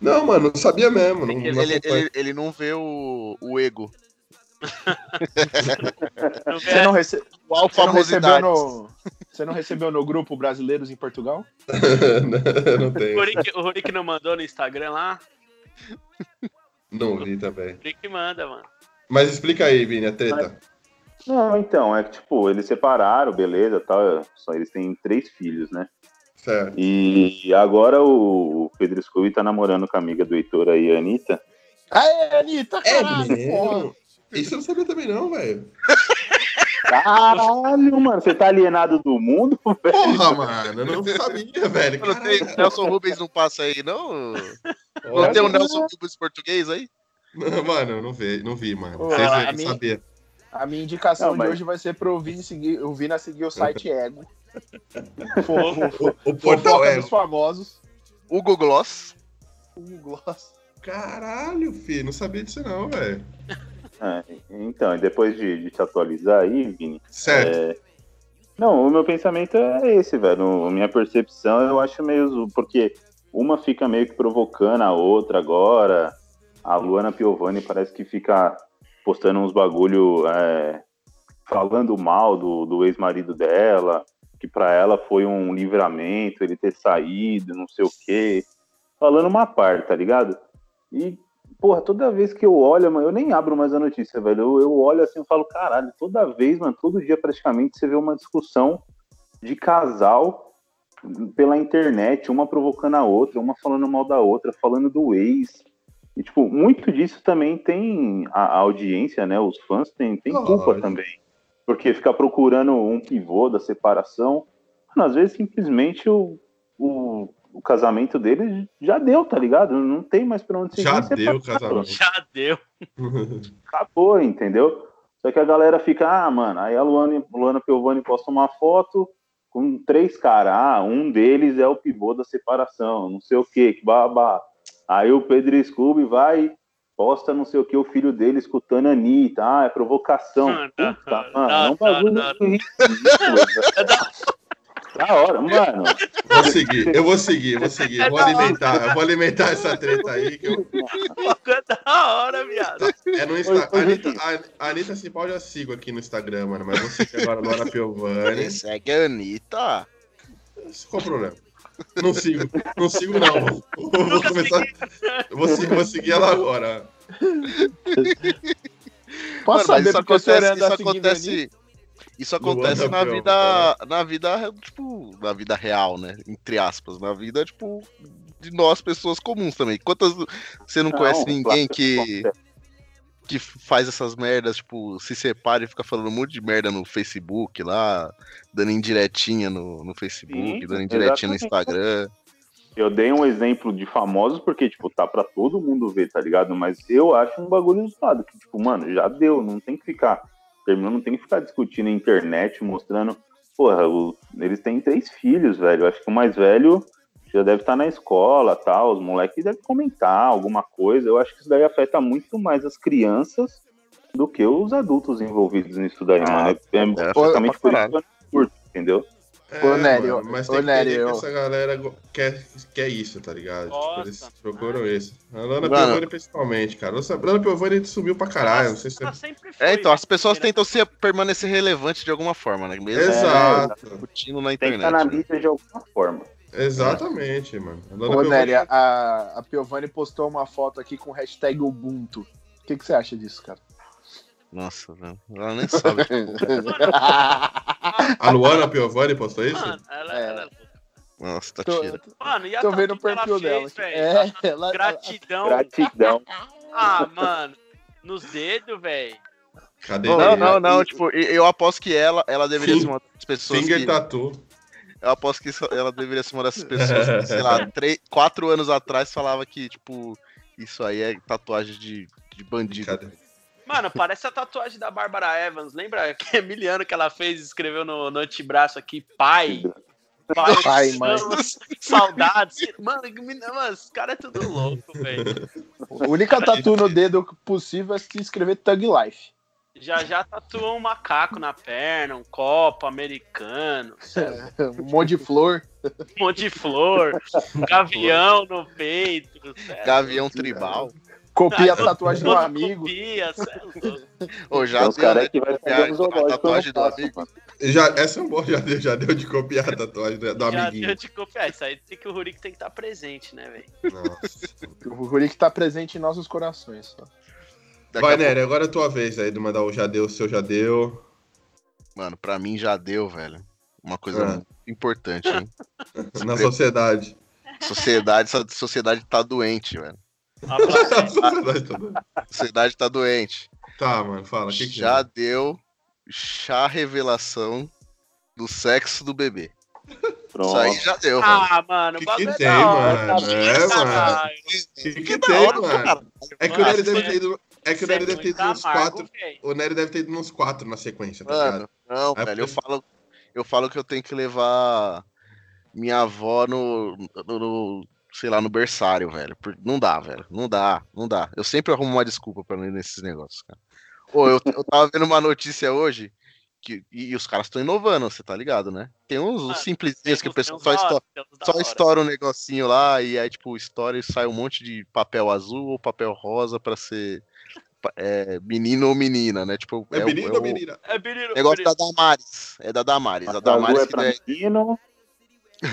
Não, mano, não sabia mesmo. Não, Ele, não ele, ele- ele não vê o, o ego. Não Você não, rece... Qual você, não recebeu no... você não recebeu no grupo Brasileiros em Portugal? não O tenho. Rick, o Rick não mandou no Instagram lá? Não vi também. O Rick manda, mano. Mas explica aí, Vini, a treta. Não, então, é que, tipo, eles separaram, beleza, tal. Só eles têm três filhos, né? Certo. E agora o Pedro Scooby tá namorando com a amiga do Heitor aí, a Anitta. Aê, Anitta, É caralho, porra. mesmo? Isso eu não sabia também, não, velho. Caralho, mano, você tá alienado do mundo, velho? Porra, mano, eu não sabia, velho. Não tem. Nelson Rubens não passa aí, não? Não tem um Nelson Rubens português aí? Mano, eu não vi, não vi, mano. Ô, Vocês a não minha- sabia. A minha indicação Não, mas- de hoje vai ser pro Vini seguir, o a seguir o site Ego. O, o portal Fofoca é. dos famosos. Hugo Gloss. O Gloss. Caralho, filho, não sabia disso, não, velho. É, então, e depois de, de te atualizar aí, Vini, Certo. É, Não, o meu pensamento é esse, velho. A minha percepção eu acho meio. Porque uma fica meio que provocando a outra agora. A Luana Piovani parece que fica postando uns bagulho é, falando mal do, do ex-marido dela, que pra ela foi um livramento ele ter saído, não sei o quê. Falando uma parte, tá ligado? E, porra, toda vez que eu olho, mano, eu nem abro mais a notícia, velho. Eu, eu olho assim e falo, caralho, toda vez, mano, todo dia praticamente você vê uma discussão de casal pela internet, uma provocando a outra, uma falando mal da outra, falando do ex. E, tipo, muito disso também tem a, a audiência, né? Os fãs têm, têm culpa também. Porque ficar procurando um pivô da separação, mano, às vezes simplesmente o, o, o casamento deles já deu, tá ligado? Não tem mais pra onde seguir. Já deu o casamento. Já deu. Acabou, entendeu? Só que a galera fica, ah, mano, aí a Luana, Luana Piovani posta uma foto com três caras. Ah, um deles é o pivô da separação, não sei o que, que babá. Aí o Pedro Scooby vai, posta não sei o que, o filho dele escutando a Anitta. Ah, é provocação. Ah, tá, Puta, tá, mano, é um tá, bagulho tá. ridículo. velho. Da hora, mano. Vou seguir, eu vou seguir, eu vou seguir. Eu vou alimentar, eu vou alimentar essa treta aí. Que eu, Ficou da hora, viado. é no Instagram. A Anitta, a, Anitta Cipó eu já sigo aqui no Instagram, mano. Mas vou seguir agora a Laura Piovani. Segue a Anitta. Qual o problema? Não sigo, não sigo não. Vou, vou começar. eu Vou, seguir- vou seguir ela agora. Posso Mano, saber isso acontece, isso acontece, isso acontece Luana na vida, na vida, tipo, na vida real, né? Entre aspas, na vida, tipo, de nós, pessoas comuns também. Quantas você não, conhece ninguém que, que faz essas merdas, tipo, se separa e fica falando um monte de merda no Facebook lá, dando indiretinha no, no Facebook, Sim, dando indiretinha no exatamente. Instagram. Eu dei um exemplo de famosos porque, tipo, tá pra todo mundo ver, tá ligado? Mas eu acho um bagulho usado, que, tipo, mano, já deu, não tem que ficar. Terminou, não tem que ficar discutindo na internet, mostrando. Porra, o- eles têm três filhos, velho. Eu acho que o mais velho já deve estar na escola, tal. Os moleques devem comentar alguma coisa. Eu acho que isso daí afeta muito mais as crianças do que os adultos envolvidos nisso daí, Ah, mano. É, é, basicamente por pra isso que eu não curto, entendeu? É, Ô, Nery, mano, mas ô, tem que Nery, entender eu- que essa galera quer, quer isso, tá ligado? Tipo, eles procuram isso. A Lana Mano. Piovani principalmente, cara. A Lana Piovani sumiu pra caralho, não sei se... Sempre foi, É, então, as né? pessoas tentam ser, permanecer relevantes de alguma forma, né? Mesmo Exato, discutindo na Tem que internet. estar na né? mídia de alguma forma. Exatamente, mano. A Ô, Piovani- Nery, a, a Piovani postou uma foto aqui com hashtag Ubuntu. O que, que você acha disso, cara? Nossa, velho. Ela nem sabe. A Luana Piovani postou isso? Mano, ela, É. ela- Nossa, tá tô, tira. mano, e a tô vendo o perfil fez, dela. velho? É, ela, Gratidão. Gratidão. Ah, mano. Nos dedos, velho. Cadê? Não, não, não, tipo, eu aposto que ela, ela deveria Fing- ser uma das pessoas Finger que, Tattoo. Eu aposto que isso- ela deveria ser uma dessas pessoas que, sei lá, três, quatro anos atrás falava que, tipo, isso aí é tatuagem de, de bandido. Mano, parece a tatuagem da Bárbara Evans. Lembra que é miliano que ela fez e escreveu no, no antebraço aqui, pai? Pai, Pai, mãe. Saudades. Mano, mano, esse cara é tudo louco, velho. a única tatu no dedo possível é se escrever Thug Life. Já já tatuou um macaco na perna, um copo americano, Um monte de flor. um monte de flor, um gavião no peito. sério. Gavião tribal. Copia a tatuagem do amigo. Copia, é. Ô, já deu, caras né, que vai copiar fazer a tatuagem do amigo. Já, essa é um bom, já deu, já deu de copiar a tatuagem do, do Já amiguinho. deu de copiar. Isso aí tem que o Rurik tem que estar presente, né, velho? Nossa. O Rurik tá presente em nossos corações. Só. Daqui Vai, a pouco- Nery, agora é a tua vez aí de mandar o já deu, o seu já deu. Mano, pra mim já deu, velho. Uma coisa É. muito importante, hein? Na sociedade. Sociedade, essa sociedade tá doente, velho. A sociedade toda. A sociedade tá doente. Tá, mano, fala. Que que já é? deu chá revelação do sexo do bebê. Pronto. Isso aí já deu, velho. Ah, mano, Que o bagulho que é tem, hora, mano? tá É, mano. O que, que da tem, hora, mano? cara. É que o Nery deve ter ido. É que o Nery deve ter ido uns quatro. velho. O Nery deve ter ido uns quatro na sequência, tá ligado? Mano, não, Aí velho, eu foi- falo, eu falo que eu tenho que levar minha avó no, no- no- sei lá, no berçário, velho. Por- Não dá, velho. Não dá, não dá. Eu sempre arrumo uma desculpa pra não ir nesses negócios, cara. Ô, eu, eu tava vendo uma notícia hoje que, e, e os caras estão inovando, você tá ligado, né? Tem uns, uns simplesinhos que o pessoal só, estoura, só estoura um negocinho lá e aí, tipo, estoura e sai um monte de papel azul ou papel rosa pra ser é, menino ou menina, né? Tipo, É o- menino é ou o- menina? É menino, Negócio menino. da Damares. É da Damares. A Azul Damares é que pra é menino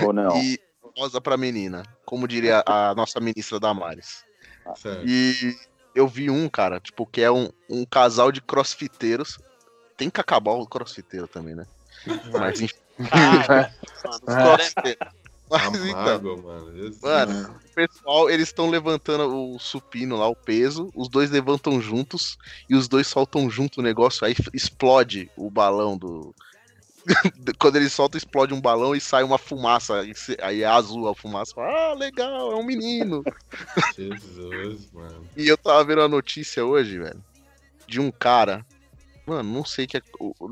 ou não? e rosa pra menina. Como diria a nossa ministra Damares. Certo. E eu vi um, cara, tipo, que é um, um casal de crossfiteiros. Tem que acabar o crossfiteiro também, né? Mas enfim. Cara, mano, é-. Mas então, Amargo, mano. Jesus. mano, o pessoal, eles estão levantando o supino lá, o peso, os dois levantam juntos e os dois soltam junto o negócio, aí explode o balão do. Quando eles soltam, explode um balão e sai uma fumaça. Aí, é azul a fumaça. Fala, ah, legal, é um menino. Jesus, mano. E eu tava vendo a notícia hoje, velho, de um cara. Mano, não sei que é.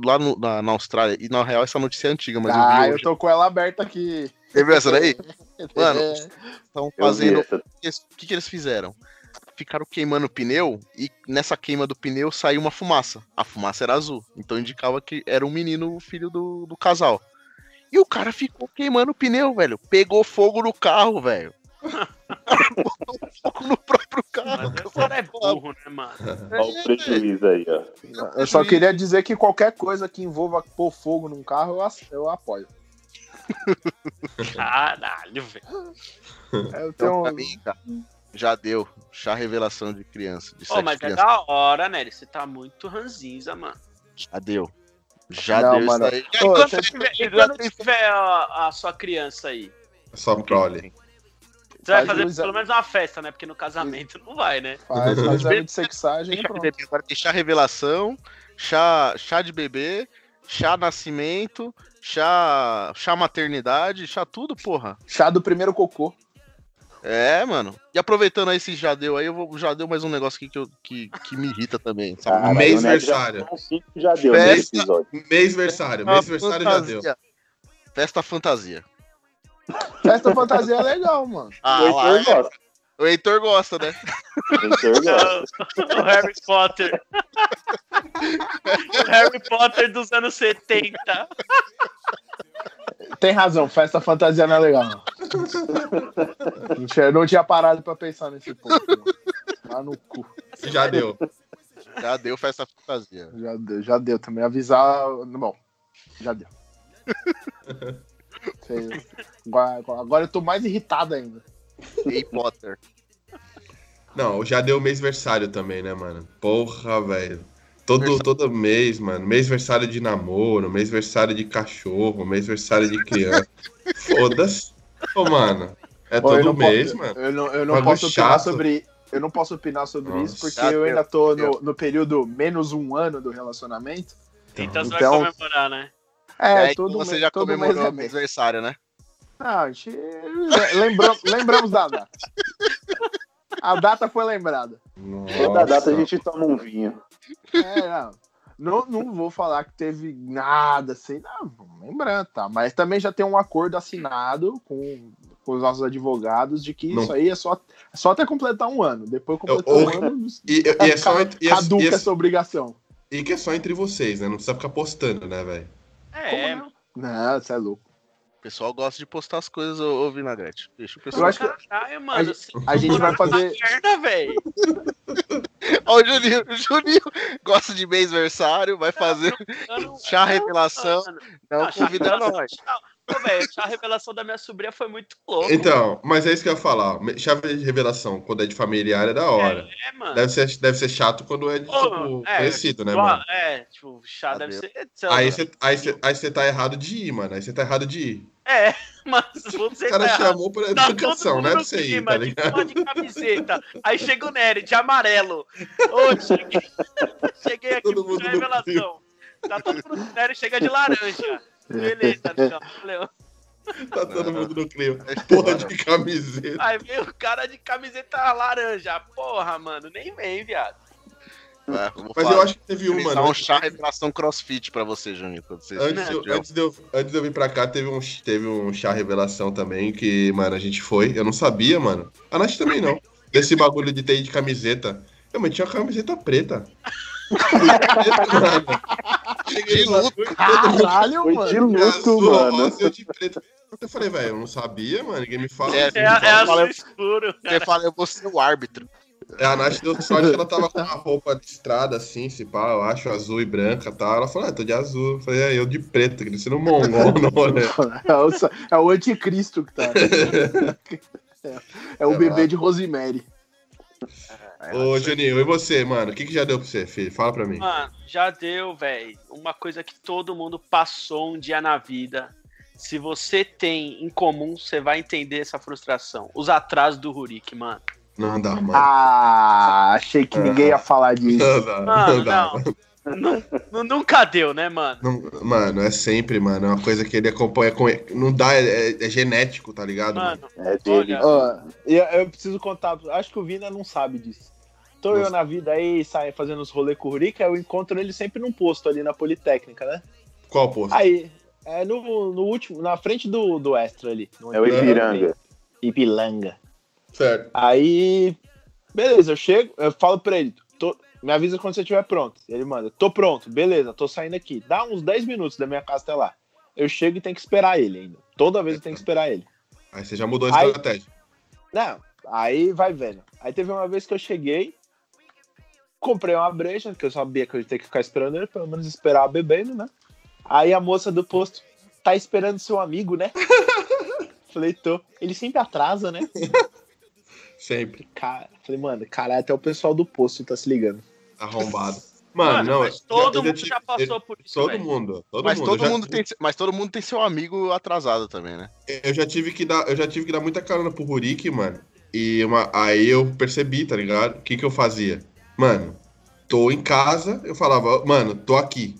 Lá no- na, na Austrália, e na real essa notícia é antiga, mas ah, eu vi eu hoje. tô com ela aberta aqui. Você viu essa daí? Mano, É. Estão vi fazendo. O que, que eles fizeram? Ficaram queimando o pneu e nessa queima do pneu saiu uma fumaça. A fumaça era azul. Então indicava que era um menino, o filho do, do casal. E o cara ficou queimando o pneu, velho. Pegou fogo no carro, velho. Botou fogo no próprio carro. Mas o cara é burro, né, mano? Olha o prejuízo aí, ó. Eu só queria dizer que qualquer coisa que envolva pôr fogo num carro, eu apoio. Caralho, velho. Eu Então, pra mim, cara, já deu. Chá revelação de criança. De Ô, sete mas é crianças. da hora, né? Você tá muito ranzinza, mano. Já deu. Já Não, deu mano. isso aí. E Ô, quando você- tiver, já quando tem- tiver a, a sua criança aí? Só prole. Você vai Faz fazer o exa- pelo menos uma festa, né? Porque no casamento não vai, né? Faz um exame de sexagem e pronto. bebê, agora tem chá revelação, chá, chá de bebê, chá nascimento, chá, chá maternidade, chá tudo, porra. Chá do primeiro cocô. É, mano. E aproveitando aí esse já deu aí, eu vou, já deu mais um negócio aqui que, eu, que, que me irrita também. Sabe? Caralho, Mês já versário. Já deu Festa. nesse episódio. Mêsversário, mêsversário já deu. Fantasia. Festa fantasia. Festa fantasia é legal, mano. Ah, lá, gosta. O Heitor gosta, né? O Heitor gosta. o Harry Potter. o Harry Potter dos anos 70. Tem razão, festa fantasia não é legal. Não, não, tinha, não tinha parado pra pensar nesse ponto. Lá no cu. Já deu. Já deu festa fantasia. Já deu, já deu também. Avisar. Bom, já deu. Agora, agora eu tô mais irritado ainda. Harry Potter. Não, já deu mêsversário também, né, mano? Porra, velho. Todo, todo mês, mano. Mêsversário de namoro, mêsversário de cachorro, mêsversário de criança. Foda-se. Ô, mano. É todo mês, posso, mano. Eu não, eu não posso opinar chato. sobre. Eu não posso opinar sobre Nossa. isso, porque eu ainda tô no, no período menos um ano do relacionamento. Então, você Então- vai comemorar, né? É, É, todo então você mês- já todo comemorou mês é o mês. aniversário, né? Não, a gente lembra- lembramos da data. A data foi lembrada. Toda data a Nossa. gente toma um vinho. É, não. Não, não vou falar que teve nada assim, não, vamos lembrando, tá? Mas também já tem um acordo assinado com, com os nossos advogados de que Não. isso aí é só, é só até completar um ano. Depois completar ou- um ano, E, e é só, e, é- caduca e é- essa obrigação. e que é só entre vocês, né? Não precisa ficar postando, né, velho? É, Como Não, você é louco. O pessoal gosta de postar as coisas, ô, ô Vinagrete. Deixa o Eu pessoal. acho que Caralho, mano. a a gente vai fazer. merda, velho. Ó, o Juninho, o Juninho gosta de mêsversário, vai fazer Eu não- chá revelação. Mano, Não convida nós. Ô, velho, a revelação da minha sobrinha foi muito louco. Então, mas é isso que eu ia falar. Chave de revelação, quando é de familiar, é da hora. É, mano. Deve ser, deve ser chato quando é de, Ô, tipo, é, conhecido, né, igual- mano? É, tipo, chá Ah, deve ser. Aí você aí cê- aí cê tá errado de ir, mano. Aí você tá errado de ir. É, mas você O cara tá chamou pra Tá educação, né? Pra você ir, tá de ligado? porra de camiseta. Aí chega o Nery, de amarelo. Ô, cheguei, cheguei aqui Todo mundo revelação. Tá todo mundo. O Nery chega de laranja. Beleza, então. Valeu. Tá todo mundo no clima. Porra de camiseta. Aí vem o cara de camiseta laranja. Porra, mano, nem vem, viado. É, vou Mas falar- eu acho que teve um, Organizar mano. um chá revelação crossfit pra você, Juninho. Quando você Antes, eu- antes, de eu, antes de eu vir pra cá, teve um, teve um chá revelação também, que, mano, a gente foi. Eu não sabia, mano. A Nath também não. Desse bagulho de ter de camiseta. Eu, mas tinha uma camiseta preta. De luto. Caralho, Foi mano. de luto, azul, mano. eu de preto. Eu falei, velho, eu não sabia, mano. Ninguém me fala. É, assim, É, é azul escuro. Você fala, eu vou ser o árbitro. É, a Nath deu sorte que ela tava com uma roupa de estrada, assim, se pá, eu acho, azul e branca e tal. Ela falou, ah, tô de azul. Eu falei, é, eu de preto, ser um mongol, não, né? É o, é o anticristo que tá. É, é o bebê de Rosemary. Ô, Juninho, e você, mano? O que, que já deu pra você, filho? Fala pra mim. Mano, já deu, velho. Uma coisa que todo mundo passou um dia na vida. Se você tem em comum, você vai entender essa frustração. Os atrasos do Rurik, mano. Não dá, mano. Ah, achei que ninguém ia falar disso. Não dá, Mano, não dá. não. Nu- nu- Nunca deu, né, mano? Não- mano, é sempre, mano. É uma coisa que ele acompanha com. Não dá, é, é genético, tá ligado? Mano? Mano, É dele. Ó, eu, eu preciso contar, acho que o Vina não sabe disso. Tô eu Nossa. na vida aí, sai fazendo os rolês com o Rica, eu encontro ele sempre num posto ali na Politécnica, né? Qual posto? Aí, é no, no último, na frente do, do Extra ali. no É o Ipiranga. Ipilanga. Certo. Aí, beleza, eu chego, eu falo pra ele, tô- me avisa quando você estiver pronto. Ele manda, tô pronto, beleza, tô saindo aqui. Dá uns 10 minutos da minha casa até lá. Eu chego e tenho que esperar ele ainda. Toda vez eu tenho que esperar ele. Aí você já mudou a Aí- estratégia. Não, aí vai vendo. Aí teve uma vez que eu cheguei, comprei uma breja, que eu sabia que eu ia ter que ficar esperando ele, pelo menos esperar bebendo, né? Aí a moça do posto, tá esperando seu amigo, né? Falei, tô. Ele sempre atrasa, né? Sempre. Cara, falei, mano, caralho, até o pessoal do posto tá se ligando. Arrombado. Mano, não. mas todo eu mundo já passou por isso, Todo velho. mundo. Todo Mas mundo. todo já, mundo tem, mas todo mundo tem seu amigo atrasado também, né? eu já tive que dar, eu já tive que dar muita carona pro Rurik, mano. E uma, aí eu percebi, tá ligado? O que que eu fazia? Mano, tô em casa, eu falava, mano, tô aqui.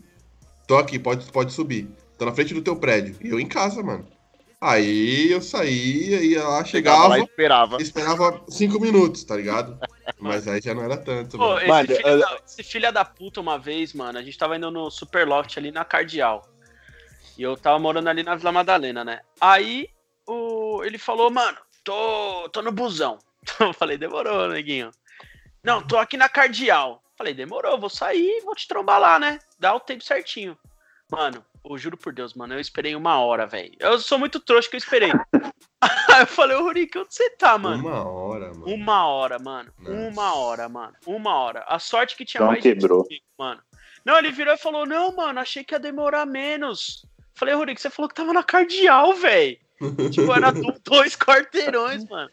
Tô aqui, pode, pode subir. Tô na frente do teu prédio. E eu em casa, mano. Aí eu saía, ia lá, Chegava chegava, lá e esperava. esperava cinco minutos, tá ligado? Mas aí já não era tanto. Pô, mano. esse, Mano, filho eu- da, esse filho da puta uma vez, mano, a gente tava indo no Superloft ali na Cardeal. E eu tava morando ali na Vila Madalena, né? Aí o, ele falou, mano, tô, tô no busão. Eu falei, demorou, neguinho. Não, tô aqui na Cardeal. Falei, demorou, vou sair vou te trombar lá, né? Dá o tempo certinho. Mano, eu juro por Deus, mano, eu esperei uma hora, velho. Eu sou muito trouxa que eu esperei. Aí eu falei, ô Rurique, onde você tá, mano? Uma hora, mano. Uma hora, mano. Nossa. Uma hora, mano. Uma hora. A sorte que tinha Então mais gente quebrou. comigo, mano. Não, ele virou e falou: Não, mano, achei que ia demorar menos. Falei, Rurik, você falou que tava na cardial, velho. tipo, era do- dois quarteirões, mano.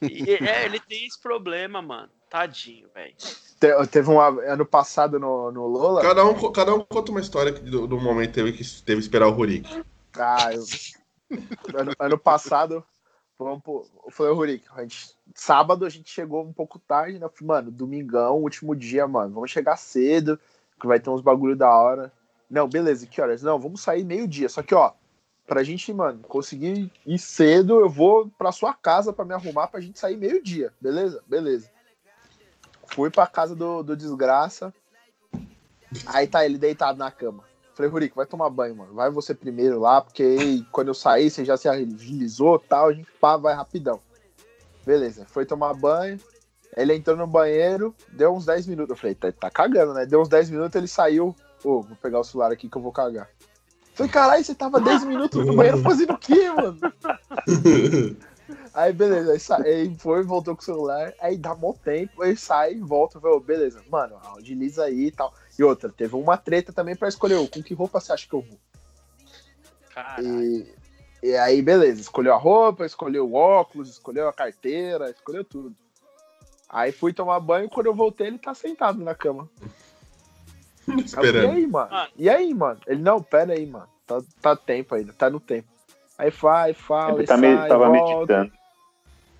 E, é, ele tem esse problema, mano. Tadinho, velho. Te- Teve um ano passado no, no Lola. Cada um, cada um conta uma história do, do momento que teve que teve que esperar o Rurik. Ah, eu... ano, ano passado, vamos pro... eu falei, Rurik, a gente... sábado a gente chegou um pouco tarde, né? Mano, domingão, último dia, mano, vamos chegar cedo, que vai ter uns bagulho da hora. Não, beleza, que horas? Não, vamos sair meio-dia. Só que, ó, pra gente, mano, conseguir ir cedo, eu vou pra sua casa pra me arrumar pra gente sair meio-dia, beleza? Beleza. Fui pra casa do, do desgraça. Aí tá ele deitado na cama. Falei, Rurico, vai tomar banho, mano. Vai você primeiro lá, porque quando eu sair, você já se agilizou tal, a gente pá, vai rapidão. Beleza, foi tomar banho. Ele entrou no banheiro, deu uns 10 minutos. Eu falei, tá, tá cagando, né? Deu uns 10 minutos, ele saiu. Ô, vou pegar o celular aqui que eu vou cagar. Falei, caralho, você tava 10 minutos no banheiro fazendo o quê, mano? Aí, beleza, aí, sa- aí foi, voltou com o celular, aí dá mó tempo, aí sai, volta, falou, beleza, mano, agiliza aí e tal. E outra, teve uma treta também pra escolher, com que roupa você acha que eu vou? E, e aí, beleza, escolheu a roupa, escolheu o óculos, escolheu a carteira, escolheu tudo. Aí fui tomar banho, quando eu voltei, ele tá sentado na cama. Eu falei, e Esperando. aí, mano? Mano. E aí, mano? Ele, não, pera aí, mano. Tá, tá tempo ainda, tá no tempo. Aí vai, fala, Ele tá me- sai, tava volta. meditando.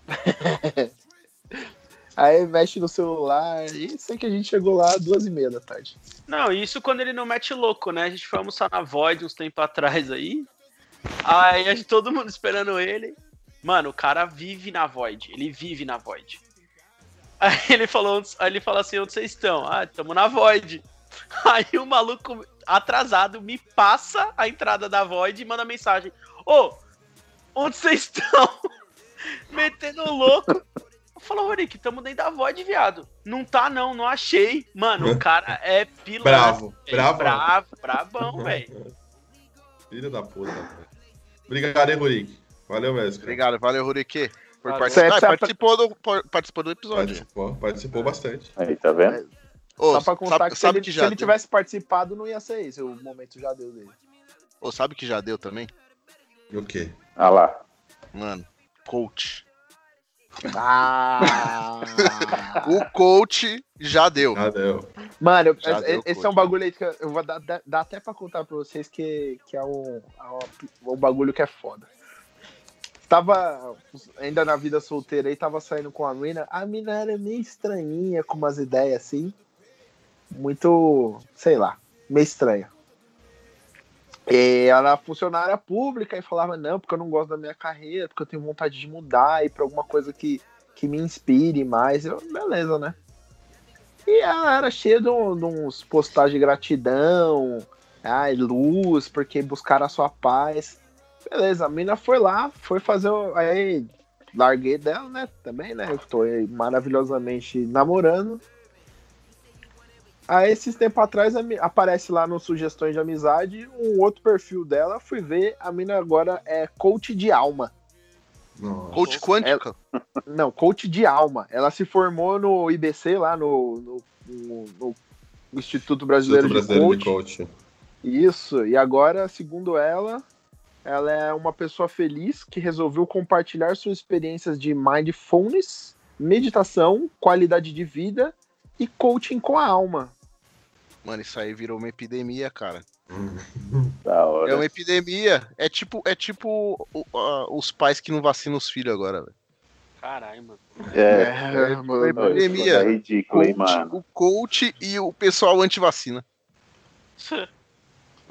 Aí mexe no celular. E sei que a gente chegou lá às duas e meia da tarde. Não, isso quando ele não mete louco, né? A gente foi almoçar na Void uns tempos atrás aí. Aí a gente, todo mundo esperando ele. Mano, o cara vive na Void. Ele vive na Void. Aí ele falou, aí ele fala assim, onde vocês estão? Ah, estamos na Void. Aí o maluco atrasado me passa a entrada da Void e manda mensagem. Ô, onde vocês estão? Metendo louco. Eu falo, Rick, tamo dentro da Void, viado. Não tá não, não achei. Mano, o cara é pilantra. Bravo, velho. bravo. Bravo, bravão, velho. Filho da puta. velho. Obrigado, hein, Rurik. Valeu mesmo. cara. Obrigado, valeu, Rurique. Por participar. Você- Ah, participou, do, por- participou do episódio. Participou, participou bastante. Aí, tá vendo? Ô, Só pra contar sabe, que, se, sabe ele, que se já ele deu. tivesse participado, não ia ser esse. O momento já deu dele. Ô, sabe que já deu também? E o quê? Ah lá. Mano, coach. Ah! O coach já deu. Ah, deu. Mano, Já esse, deu, esse é um bagulho aí que eu vou dar, dar- até pra contar pra vocês que, que é um, é um, um bagulho que é foda. Tava ainda na vida solteira aí, tava saindo com a mina. A mina era meio estranhinha, com umas ideias assim. Muito, sei lá, meio estranha. Ela funcionária pública e falava, não, porque eu não gosto da minha carreira, porque eu tenho vontade de mudar e pra alguma coisa que, que me inspire mais. Eu, beleza, né? E ela era cheia de, de uns postagens de gratidão, ai, luz, porque buscaram a sua paz. Beleza, a mina foi lá, foi fazer. Aí larguei dela, né? Também, né? Eu tô maravilhosamente namorando. Aí, esses tempos atrás, aparece lá no Sugestões de Amizade um outro perfil dela. Fui ver, a mina agora é coach de alma. Nossa. Coach quântica. Não, coach de alma. Ela se formou no IBC, lá no, no- no- no Instituto Brasileiro, Instituto Brasileiro de de Coach. Coach. Isso, e agora, segundo ela, ela é uma pessoa feliz que resolveu compartilhar suas experiências de mindfulness, meditação, qualidade de vida e coaching com a alma. Mano, isso aí virou uma epidemia, cara. Da hora. É uma epidemia. É tipo, é tipo a- os pais que não vacinam os filhos agora, velho. Caralho, mano. É, mano. Pô, isso epidemia. é ridículo, hein, mano. o coach e o pessoal anti-vacina.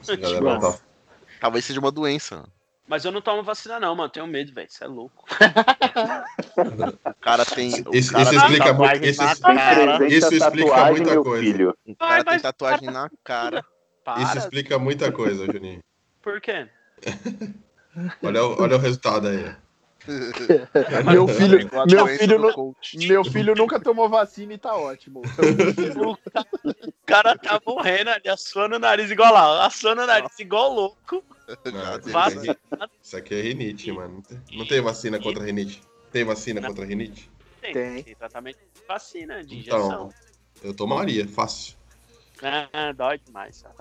Tá- Talvez seja uma doença. Mas eu não tomo vacina, não, mano. Tenho medo, velho. Você é louco. O cara tem. o Isso, cara isso tem explica muito. Isso, explica- cara. isso explica muita coisa. filho. O cara Ai, tem tatuagem na cara. Para. Isso explica muita coisa, Juninho. Por quê? Olha, o- olha o resultado aí. Meu filho, meu filho, nu- meu filho nunca tomou vacina e tá ótimo. O cara tá morrendo ali, assoando o nariz igual lá. Assoando o nariz igual louco. Não. Isso aqui é rinite, mano. Não tem- Não vacina contra rinite? Tem vacina contra rinite? Tem, Tem. tem tratamento de vacina, de injeção. Então, eu tomaria, fácil. Ah, dói demais. cara.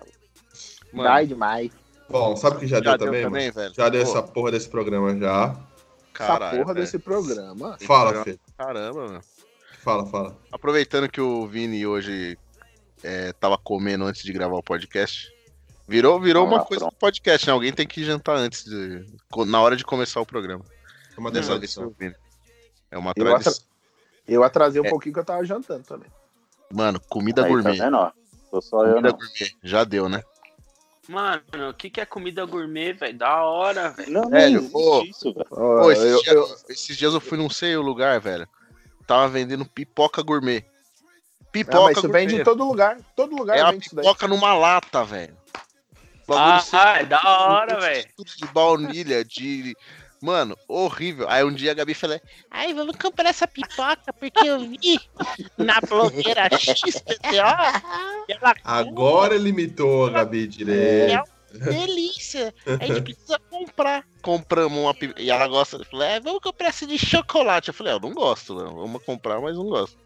Mano, Dai demais. Bom, sabe o que já, já deu, também, mano? velho? Já deu Pô, essa porra desse programa já. Caralho, Essa porra desse programa. Fala, filho. Caramba, mano. Fala, fala. Aproveitando que o Vini hoje é, tava comendo antes de gravar o podcast, virou, virou Ah, uma coisa pronto. do podcast, né? Alguém tem que jantar antes, de, na hora de começar o programa. É uma Dessa vez tradição. o Vini. É uma Eu tradição. Eu atrasei um É. pouquinho que eu tava jantando também. Mano, comida Aí, gourmet. Tá vendo, ó? Sou só eu, comida não. gourmet. Já deu, né? Mano, o que, que é comida gourmet, velho? Da hora, velho. Não, não Velho, isso, velho. Pô, esses, eu, dias, eu- esses dias eu fui num sei o lugar, velho. Tava vendendo pipoca gourmet. Ah, Pipoca mas isso gourmet. vende em todo lugar. Todo lugar É vende pipoca numa lata, velho. Ah, sem- é da hora, velho. De baunilha, de. Mano, horrível. Aí um dia a Gabi falou: Ai, vamos comprar essa pipoca, porque eu vi na blogueira XPTO ela Agora ele imitou a Gabi direito. delícia. A gente precisa comprar. compramos uma pipoca. E ela gosta. Eu falei: é, vamos comprar essa de chocolate. Eu falei: "É, eu não gosto, não. Vamos comprar, mas não gosto.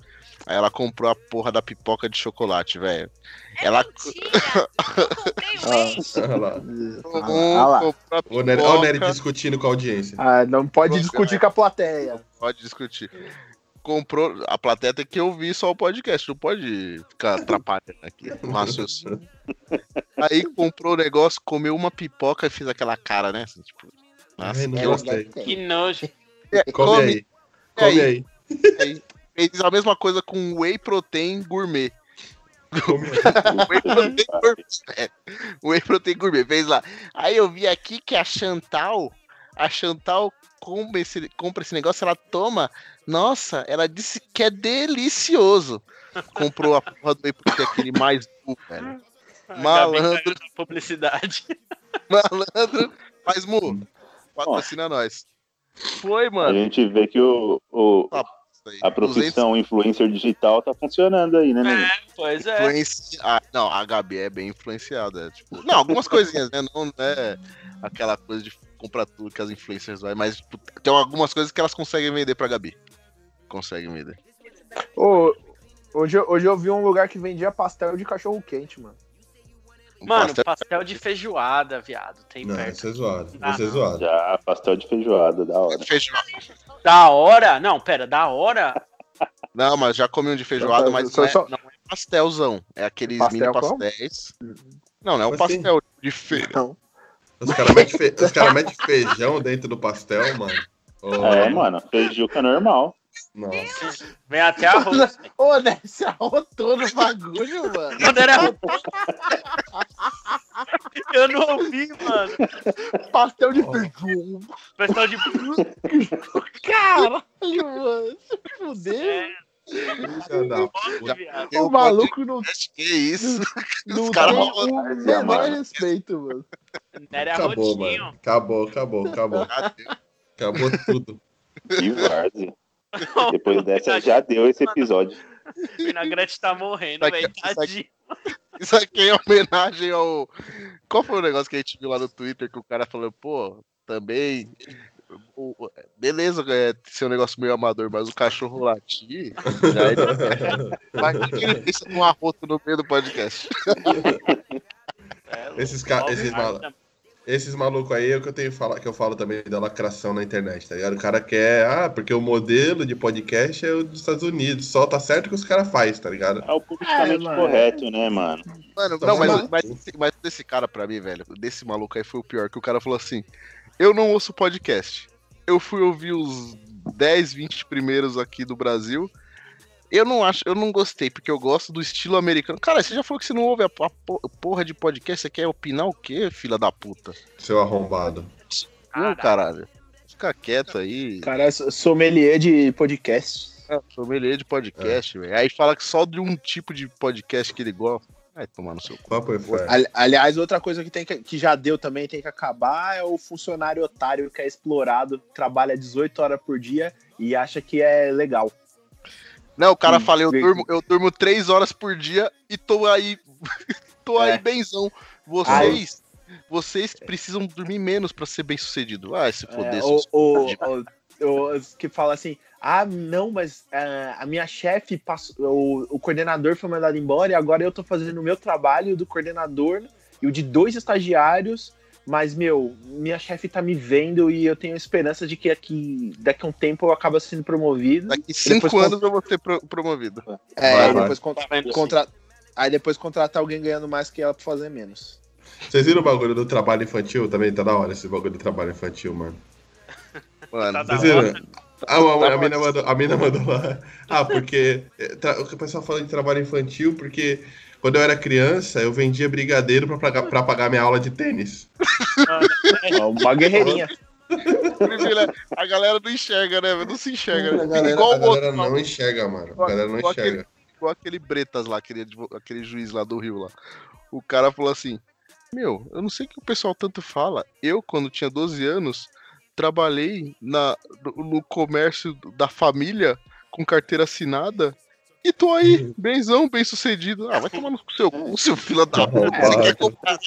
Aí ela comprou a porra da pipoca de chocolate, velho. Ela o whey. Olha. Ah O Nery, olha o Nery pipoca. discutindo com a audiência. Ah, não pode Nossa, discutir com a plateia. Pode discutir. Comprou. A plateia tem que ouvir só o podcast, não pode ficar atrapalhando aqui raciocínio. Aí comprou o negócio, comeu uma pipoca e fez aquela cara, né? assim, tipo, nossa, Ai, não que gostei. Que nojo. É, Come aí. Come aí. Fez a mesma coisa com whey protein gourmet. Whey protein gourmet. Whey protein gourmet. Fez lá. Aí eu vi aqui que a Chantal, a Chantal compra esse, compra esse negócio, ela toma. Nossa, ela disse que é delicioso. Comprou a porra do whey protein, aquele mais burro, velho. A Malandro. Publicidade. Malandro. Mas, Mu, patrocina nós. Foi, A mano. gente vê que o, o- aí. a profissão influencer digital tá funcionando aí, né, né? Pois é. Influenci... Ah, não, a Gabi é bem influenciada. Tipo, não, algumas coisinhas, né? Não é aquela coisa de comprar tudo que as influencers vai, mas tipo, tem algumas coisas que elas conseguem vender pra Gabi. Conseguem vender. Ô, hoje, eu- hoje eu vi um lugar que vendia pastel de cachorro quente, mano. Um Mano, pastel- pastel de feijoada, viado. Tem Não, perto. isso é zoado. Ah, Isso é não. zoado. Já pastel de feijoada, da hora. feijoada. Da hora? Não, pera, da hora? Não, mas já comi um de feijoada, mas só- não é, só- não é pastelzão. É aqueles Pastel mini como? pastéis. Não, não é um assim? pastel de feijão. Não. Os caras metem fe... cara mete feijão dentro do pastel, mano. Ô, É, mano, feijuca normal. Nossa. Vem até arroz. Ô, né? Você arrotou no bagulho, mano. Quando era... Eu não ouvi, mano. Pastel de feijão. Pastel de. Caralho, mano. Se fuder. Filha da puta. viado. Eu O maluco não, Que isso? não Os caras tem vão- o ser, menor mano. respeito, mano. Era Acabou, mano. Acabou, acabou, acabou. Acabou tudo. Que várzea. Depois dessa já deu esse episódio. O vinagrete tá morrendo, velho. isso aqui- Tadinho. Isso aqui é homenagem ao. Qual foi o negócio que a gente viu lá no Twitter que o cara falou, pô, também. Beleza, é ser um negócio meio amador, mas o cachorro latir. Já é... Mas o que ele pensa num arroto no meio do podcast? É, Esses ca- louco. esses Esses malucos aí é o que eu tenho que falar, que eu falo também da lacração na internet, tá ligado? O cara quer, ah, porque o modelo de podcast é o dos Estados Unidos, só tá certo que os caras fazem, tá ligado? É o politicamente É, correto, né, mano? Mano, Tá não, mas, mas, esse- mas desse cara pra mim, velho, desse maluco aí foi o pior, que o cara falou assim: eu não ouço podcast. Eu fui ouvir os 10, 20 primeiros aqui do Brasil. Eu não acho, eu não gostei, porque eu gosto do estilo americano. Cara, você já falou que você não ouve a, a po- porra de podcast, você quer opinar o quê, filha da puta? Seu arrombado. cu, caralho. Fica quieto aí. Cara, é sommelier de podcast. É, sommelier de podcast, velho. Aí fala que só de um tipo de podcast que ele gosta. Vai tomar no seu cu. É. Ali- Aliás, outra coisa que, tem que, que já deu também, tem que acabar, é o funcionário otário que é explorado, trabalha 18 horas por dia e acha que é legal. Não, o cara Sim, fala, eu durmo, eu durmo três horas por dia e tô aí. tô aí É. benzão. Vocês. Vocês precisam dormir menos pra ser bem sucedido. Ah, se foder, É, o, que fala assim, ah, não, mas ah, a minha chefe, passou, o, o coordenador foi mandado embora e agora eu tô fazendo o meu trabalho do coordenador e o de dois estagiários, mas, meu, minha chefe tá me vendo e eu tenho esperança de que aqui, daqui a um tempo eu acabo sendo promovido. Daqui cinco depois anos eu vou ser pro- promovido. É, Vai, aí, vai. depois contra- Tá vendo, contra- aí depois contratar alguém ganhando mais que ela pra fazer menos. Vocês viram o bagulho do trabalho infantil? Também tá da hora esse bagulho do trabalho infantil, mano. Mano, Tá da Vocês hora. viram? Ah, uma- a, mina mandou, a mina mandou lá. Ah, porque. eh, tra- O pessoal fala de trabalho infantil porque quando eu era criança eu vendia brigadeiro pra pagar, pra pagar minha aula de tênis. É uma guerreirinha. a galera não enxerga, né? Não se enxerga. A galera, igual a o outro, galera não enxerga, mano. A galera não Igual aquele- enxerga. igual aquele Bretas lá, aquele, aquele juiz lá do Rio lá. O cara falou assim: Meu, eu não sei o que o pessoal tanto fala. Eu, quando tinha 12 anos, trabalhei na, no comércio da família com carteira assinada. E tô aí, benzão, bem sucedido. Ah, vai tomar no seu cu, seu filho da puta. Você quer comprar-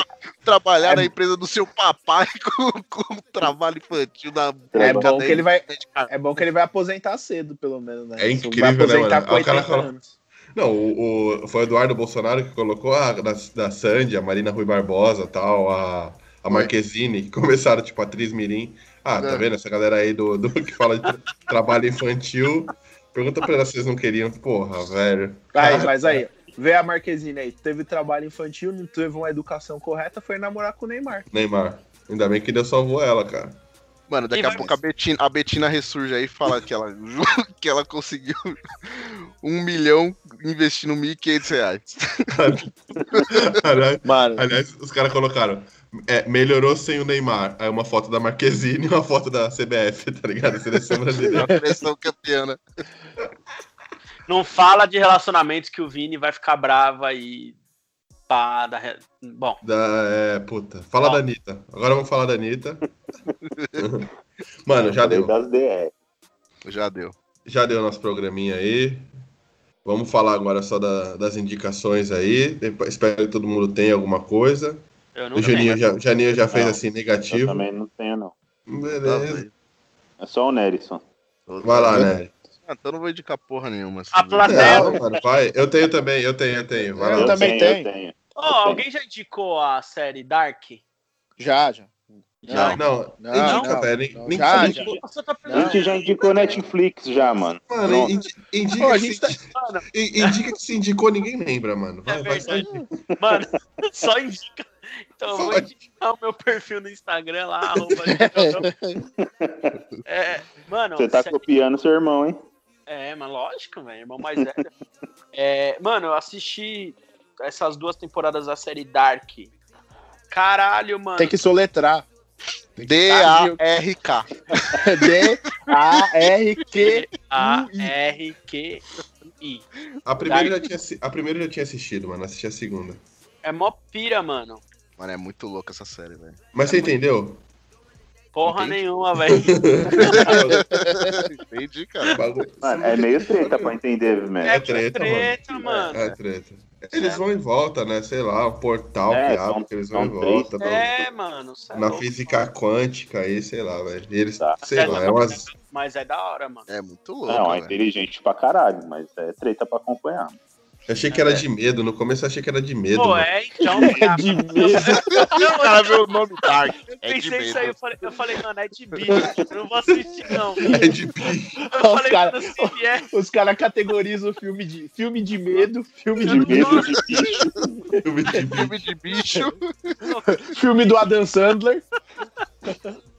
trabalhar na empresa do seu papai com, com trabalho infantil É década bom que ele vai, é bom que ele vai aposentar cedo, pelo menos, né? É incrível, vai né, aposentar mano? com O cara 80 fala- anos. Não, o, o- foi o Eduardo Bolsonaro que colocou a da, da Sandy, a Marina Rui Barbosa tal, a, a Marquezine, que começaram, tipo, a atriz Mirim. Ah, tá É. vendo? Essa galera aí do, do que fala de tra- trabalho infantil. Pergunta pra elas se vocês não queriam. Porra, velho. Aí, mas aí, vê a Marquezine aí. Teve trabalho infantil, não teve uma educação correta, foi namorar com o Neymar. Neymar. Ainda bem que Deus salvou ela, cara. Mano, daqui a pouco a Betina, a Betina ressurge aí e fala que ela, que ela conseguiu um milhão investindo 1.500 reais. Aliás, Mano, aliás, os caras colocaram. É, melhorou sem o Neymar. Aí uma foto da Marquezine e uma foto da CBF, tá ligado? Seleção brasileira. A seleção campeã, né? Não fala de relacionamentos que o Vini vai ficar brava e. Pá, da re- Bom, Da, é, puta. Fala Ó. da Anitta. Agora vamos falar da Anitta. Mano, já deu. Das DR. Já deu. Já deu nosso programinha aí. Vamos falar agora só da- das indicações aí. Depois- espero que todo mundo tenha alguma coisa. Eu não O Juninho já, Janinho já fez Não, assim, Eu negativo. também não tenho, não. Beleza. É só o Nerisson. Vai lá, né? Ah, então eu não vou indicar porra nenhuma. assim. A plateia- Não, mano, vai. Eu tenho também, eu tenho, eu tenho. Vai Eu lá. também tenho, eu tenho. Ó, alguém já indicou a série Dark? já, já. Não, não. Não, indica, não, velho. não, Nem- já, nem- já. Tá A gente já indicou Netflix já, mano. Mano, indi- indica, Pô, a que gente se, tá- indica que se indicou, ninguém lembra, mano. Vai, É vai, indica. Mano, só indica. Então eu vou indicar o meu perfil no Instagram lá, arroba É, mano, Você tá série- copiando seu irmão, hein? É, mas lógico, velho, irmão mais velho. É, mano, eu assisti essas duas temporadas da série Dark. Caralho, mano. Tem que soletrar. D-A-R-K. D-A-R-Q. A-R-Q-I. A primeira, já tinha assistido, mano. Assisti a segunda. É mó pira, mano. Mano, é muito louca essa série, velho. Mas você entendeu? Porra Entendi. nenhuma, velho. Entendi, cara. Bagulho- Mano, é meio treta pra entender, velho. É treta, treta, mano. É treta. Eles vão e voltam, né? Sei lá, um portal É, que são- abre, que eles vão e três. voltam. É, mano. é Na louco. física quântica aí, sei lá, velho. Eles, Tá. sei lá, é umas. Mas é da hora, mano. É muito louco, Não, é inteligente pra caralho, mas é treta pra acompanhar. Eu achei que era de medo, no começo eu achei que era de medo. Pô, mano. é, então. É de medo. O cara viu o nome Dark. Eu É pensei isso aí, eu falei, eu falei, mano, é de bicho. Eu não vou assistir, não. É de bicho. Eu Os falei, cara- vier. Os caras categorizam o filme de filme de medo, filme de não medo, Filme de bicho. Filme de bicho. filme do Adam Sandler.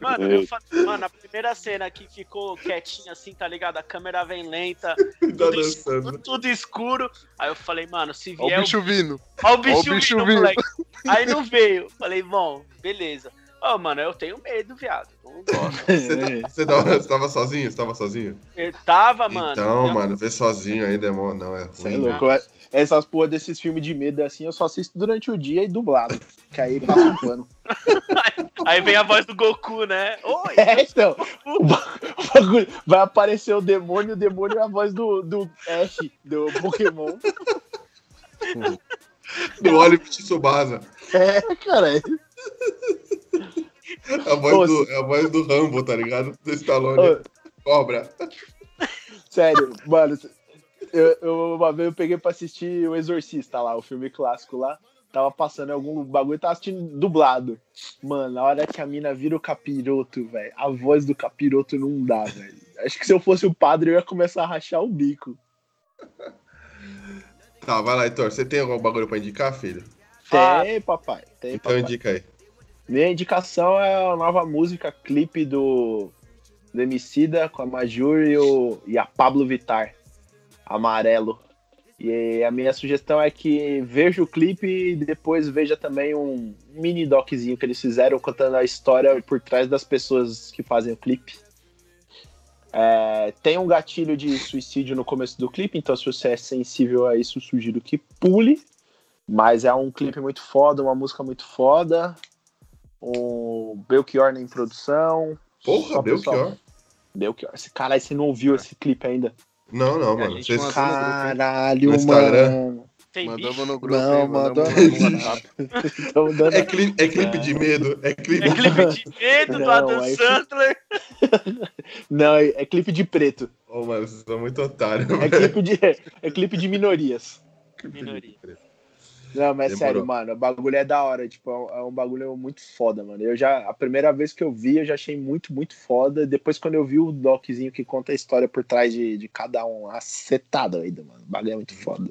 Mano, eu falei, mano, a primeira cena que ficou quietinha assim, tá ligado? A câmera vem lenta, Tá tudo, escuro, tudo escuro. Aí eu falei, mano, se vier o bicho vindo. Ó o bicho, Ó o bicho vindo, vindo. moleque. Aí não veio. Falei, bom, beleza. Ô, mano, eu tenho medo, viado. Não gosto. Você, tá- você tava, você tava sozinho? Você tava sozinho? Eu tava, mano. então, eu- mano, ver sozinho ainda é mó, não, é Você é ruim. louco. é- Essas porra desses filmes de medo assim, eu só assisto durante o dia e dublado. Que aí passa um pano. Aí vem a voz do Goku, né? Oi! É, então. Vai aparecer o demônio, o demônio é a voz do, do Ash, do Pokémon. Do Oliver Tsubasa. É, cara. é- A voz, Ô, do, é a voz do Rambo, tá ligado? Do Stallone. Ô, Cobra. sério, mano. Eu, eu- uma vez eu peguei pra assistir O Exorcista lá, o filme clássico lá. Tava passando algum bagulho, tava assistindo dublado. Mano, na hora que a mina vira o capiroto, velho, a voz do capiroto não dá, velho. Acho que se eu fosse o padre, eu ia começar a rachar o bico. Tá, vai lá, Heitor. Você tem algum bagulho pra indicar, filho? Ah. Tem, papai. Tem, Então papai. indica aí. Minha indicação é a nova música, clipe do, do Emicida com a Majur e, o, e a Pablo Vittar, Amarelo. E a minha sugestão é que veja o clipe e depois veja também um mini doczinho que eles fizeram contando a história por trás das pessoas que fazem o clipe. É, tem um gatilho de suicídio no começo do clipe, então se você é sensível a isso, sugiro que pule. Mas é um clipe muito foda, uma música muito foda o Belchior na introdução. Porra, Só pessoal- Belchior. Belchior. Esse você não ouviu esse clipe ainda? Não, não, É, mano. Vocês... mandou- Caralho, No Instagram. mano. Tem Mandamos bicho. no grupo. Não, aí, mandamos mandou no dando... É clipe, é clipe de medo. É clipe. É clipe de medo do Não, Adam aí- Sandler. Não, é, é clipe de preto. Ô, mano, vocês são muito otários. É clipe de, é clipe de minorias. Minoria. Não, mas Demorou. sério, mano, o bagulho é da hora. Tipo, é um- é um bagulho muito foda, mano. Eu já, a primeira vez que eu vi, eu já achei muito, muito foda. Depois, quando eu vi o doczinho que conta a história por trás de, de cada um, acetado ainda, mano. O bagulho é muito foda.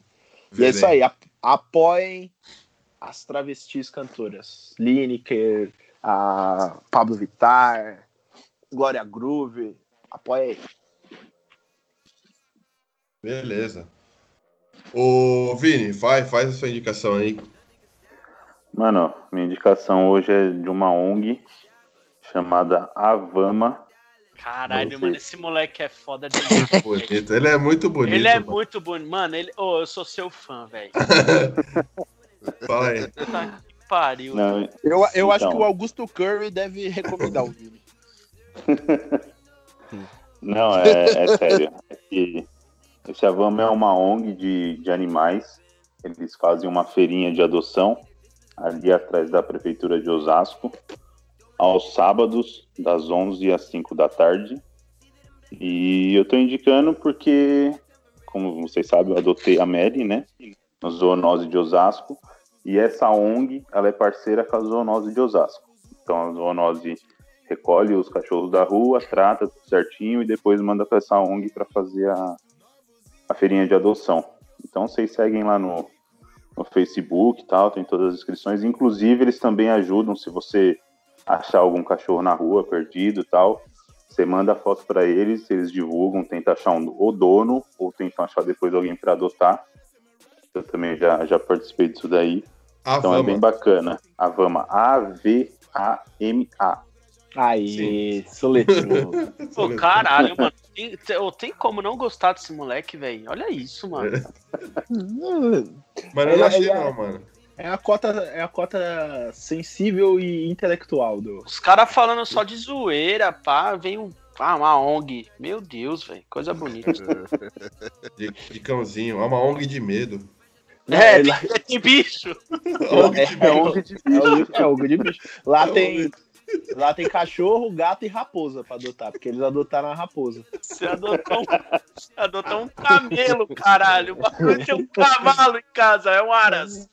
E é isso aí, ap- apoiem as travestis cantoras. Lineker, a Pablo Vittar, Glória Groove. Apoia aí. Beleza. Ô, Vini, faz, faz a sua indicação aí. Mano, minha indicação hoje é de uma ONG chamada Avama. Caralho, mano, esse moleque é foda demais. Bonito. Ele é muito bonito. Ele é mano. muito bonito. Mano, ele... Ô, eu sou seu fã, velho. Fala aí. Puta que pariu. Não, Eu, eu acho Então. que o Augusto Curry deve recomendar o Vini. não é, é sério. É que esse Avama é uma ONG de, de animais. Eles fazem uma feirinha de adoção ali atrás da prefeitura de Osasco, aos sábados, das 11 às 5 da tarde. E eu tô indicando porque, como vocês sabem, eu adotei a Mary, né? No Zoonose de Osasco. E essa ONG, ela é parceira com a Zoonose de Osasco. Então a Zoonose recolhe os cachorros da rua, trata tudo certinho e depois manda para essa ONG para fazer a, a feirinha de adoção. Então vocês seguem lá no, no Facebook e tal, tem todas as inscrições. Inclusive, eles também ajudam se você achar algum cachorro na rua perdido e tal. Você manda a foto para eles, eles divulgam, tenta achar um, o dono ou tentam achar depois alguém para adotar. Eu também já, já participei disso daí. A Então é bem bacana. A Vama, A-V-A-M-A. Aí, soletivo. Pô, caralho, mano. Tem, tem, como não gostar desse moleque, velho? Olha isso, mano. Mas eu não achei, ele é- não, mano. É a cota, é a cota sensível e intelectual do. Os caras falando só de zoeira, pá, vem um, ah, uma ONG. Meu Deus, velho. Coisa bonita. De, de cãozinho. É uma ONG de medo. é, tem bicho. ONG É, de é. ONG de é ONG- é ONG de bicho. Lá É tem. Lá tem cachorro, gato e raposa pra adotar, porque eles adotaram a raposa. Você adotou um, você adotou um camelo, caralho. O bagulho tem um cavalo em casa, é um aras.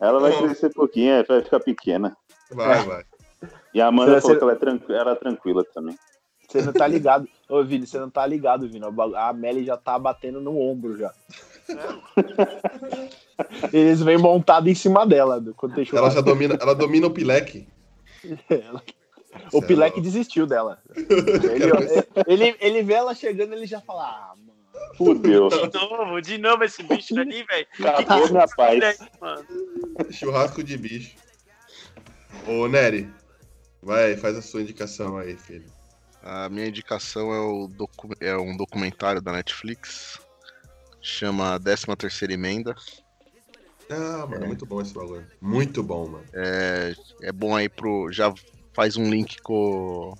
Ela vai crescer pouquinho, vai ficar pequena. Vai, vai. E a Amanda Você- falou que ela é, tranqui- ela é tranquila também. Você não tá ligado. Ô, Vini, você não tá ligado, Vini. A Melly já tá batendo no ombro já. Eles vêm montados em cima dela do- quando Ela já domina, ela domina o pileque. Ela- O é Pilek desistiu dela. Ele, ele, ele vê ela chegando, ele já fala, ah, mano. Fudeu. De novo, de novo esse bicho ali, velho. Acabou minha paz. Aí, mano. Churrasco de bicho. Ô, Nery, vai, faz a sua indicação aí, filho. A minha indicação é, o docu- é um documentário da Netflix. Chama 13 Terceira Emenda. Ah, mano, muito bom esse bagulho. Muito bom, mano. É, é bom aí pro. Já faz um link com,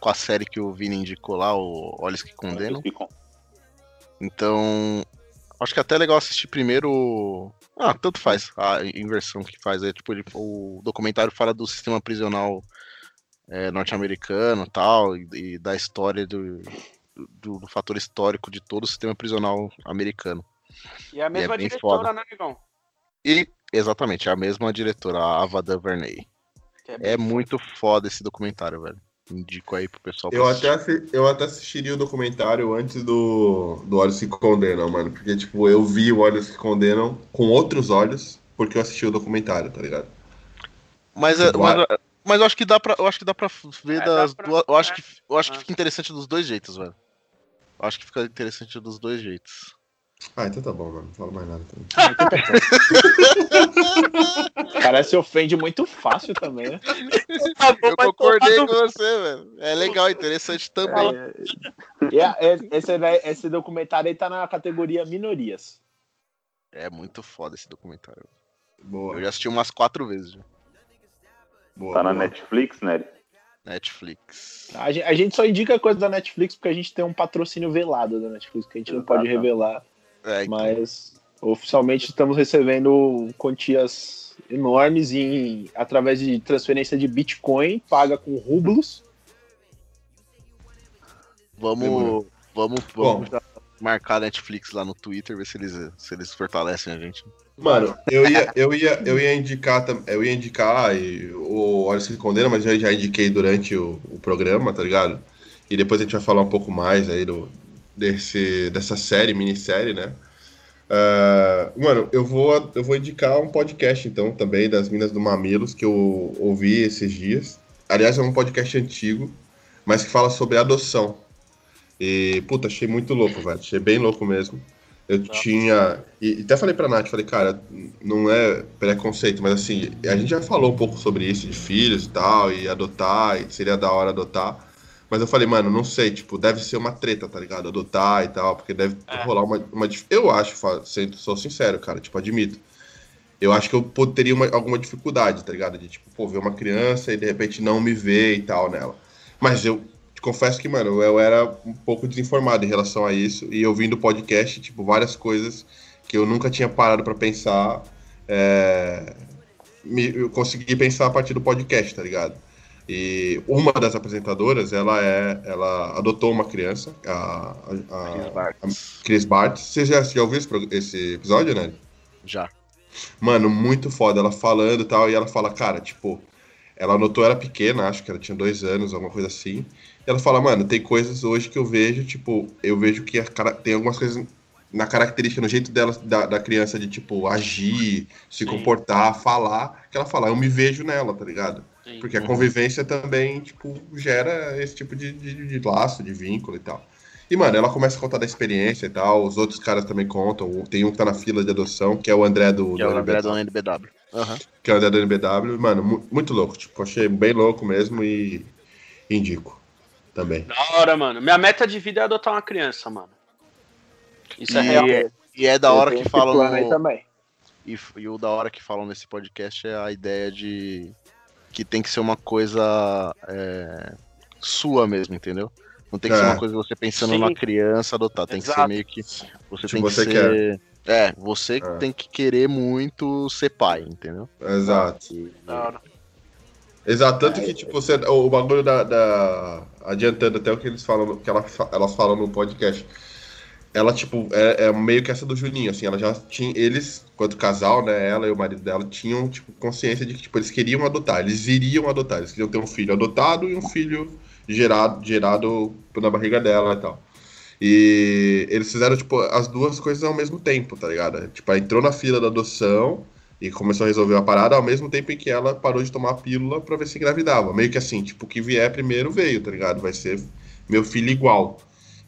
com a série que o Vini indicou lá, o Olhos que Condenam. Então, acho que é até legal assistir primeiro. Ah, tanto faz a inversão que faz. É tipo, ele- o documentário fala do sistema prisional é, norte-americano e tal, e, e da história do, do, do fator histórico de todo o sistema prisional americano. E a mesma bem diretora, né, Negão? E, exatamente, é a mesma diretora, a Ava DuVernay. É bem muito foda esse documentário, velho. Indico aí pro pessoal. pra Eu assistir. até, assi- eu até assistiria o documentário antes do, do Olhos que Condenam, mano. Porque, tipo, eu vi o Olhos que Condenam com outros olhos, porque eu assisti o documentário, tá ligado? Mas, é- Tipo, mas, mas eu acho que dá pra, eu acho que dá pra ver É, dá das pra- duas. Eu acho é. que, eu acho que Ah. fica interessante dos dois jeitos, velho. Eu acho que fica interessante dos dois jeitos. Ah, então tá bom, mano. Não falo mais nada também. O cara se ofende muito fácil também, né? Tá Eu concordei com você, velho. É legal, interessante também. É, e a- é- esse, daí- esse documentário aí tá na categoria minorias. É muito foda esse documentário. Boa. Eu já assisti umas quatro vezes já. boa Tá na boa. Netflix, né? Netflix. A gente, a gente só indica coisa da Netflix porque a gente tem um patrocínio velado da Netflix que a gente não pode revelar. É, então, Mas oficialmente estamos recebendo quantias enormes em, através de transferência de Bitcoin, paga com rublos. vamos, vamos, vamos marcar a Netflix lá no Twitter, ver se eles, se eles fortalecem a gente. Mano, eu ia, eu ia, eu ia indicar, eu ia indicar e o Olhos que Condenam, mas eu já indiquei durante o, o programa, tá ligado? E depois a gente vai falar um pouco mais aí do, desse, dessa série, minissérie, né? Ah, mano, eu vou, eu vou indicar um podcast, então, também, das Minas do Mamilos, que eu ouvi esses dias. Aliás, é um podcast antigo, mas que fala sobre adoção. E, puta, achei muito louco, velho. Achei bem louco mesmo. Eu tinha. E e até falei pra Nath, falei, cara, não é preconceito, mas assim, a gente já falou um pouco sobre isso, de filhos e tal, e adotar, e seria da hora adotar. Mas eu falei, mano, não sei, tipo, deve ser uma treta, tá ligado? Adotar e tal, porque deve É. rolar uma, uma. Eu acho, sendo- sou sincero, cara, tipo, admito. Eu acho que eu teria uma- alguma dificuldade, tá ligado? De, tipo, pô, ver uma criança e de repente não me ver e tal nela. Mas eu te confesso que, mano, eu era um pouco desinformado em relação a isso. E eu vim do podcast, tipo, várias coisas que eu nunca tinha parado pra pensar. é, me- eu consegui pensar a partir do podcast, tá ligado? E uma das apresentadoras, ela é. Ela adotou uma criança, a, a, Chris a, Bartz. a Chris Bartz. Você já, já ouviu esse, esse episódio, né? Já. Mano, muito foda. Ela falando e tal, e ela fala, cara, tipo, ela anotou, era pequena, acho que ela tinha dois anos, alguma coisa assim. E ela fala, mano, tem coisas hoje que eu vejo, tipo, eu vejo que cara- tem algumas coisas na característica, no jeito dela, da, da criança de, tipo, agir, se Sim. comportar, falar, que ela fala, eu me vejo nela, tá ligado? Sim. Porque a Uhum. convivência também, tipo, gera esse tipo de, de, de laço, de vínculo e tal. E, mano, ela começa a contar da experiência e tal, os outros caras também contam. Tem um que tá na fila de adoção, que é o André do, Que é do o André do NBW. Aham. que é o André do NBW. Mano, mu- muito louco, tipo, achei bem louco mesmo e indico também. Da hora, mano. Minha meta de vida é adotar uma criança, mano. Isso é E- real. E é da hora que falam. no- também. E, e o da hora que falam nesse podcast é a ideia de que tem que ser uma coisa é, sua mesmo, entendeu? Não tem que ser É. uma coisa você pensando Sim. na criança adotar, tem que ser Exato. meio que você Tipo, tem que você ser é, você É. tem que querer muito ser pai, entendeu? Exato. E-. Exato, tanto que, tipo, você, o, bagulho da, da- Adiantando até o que eles falam, que ela, elas falam no podcast. Ela, tipo, é, é meio que essa do Juninho, assim, ela já tinha. Eles, quanto casal, né? Ela e o marido dela tinham, tipo, consciência de que, tipo, eles queriam adotar, eles iriam adotar, eles queriam ter um filho adotado e um filho gerado, gerado na barriga dela e tal. E eles fizeram, tipo, as duas coisas ao mesmo tempo, tá ligado? Tipo, ela entrou na fila da adoção, E começou a resolver a parada ao mesmo tempo em que ela parou de tomar a pílula pra ver se engravidava. Meio que assim, tipo, o que vier primeiro veio, tá ligado? Vai ser meu filho igual.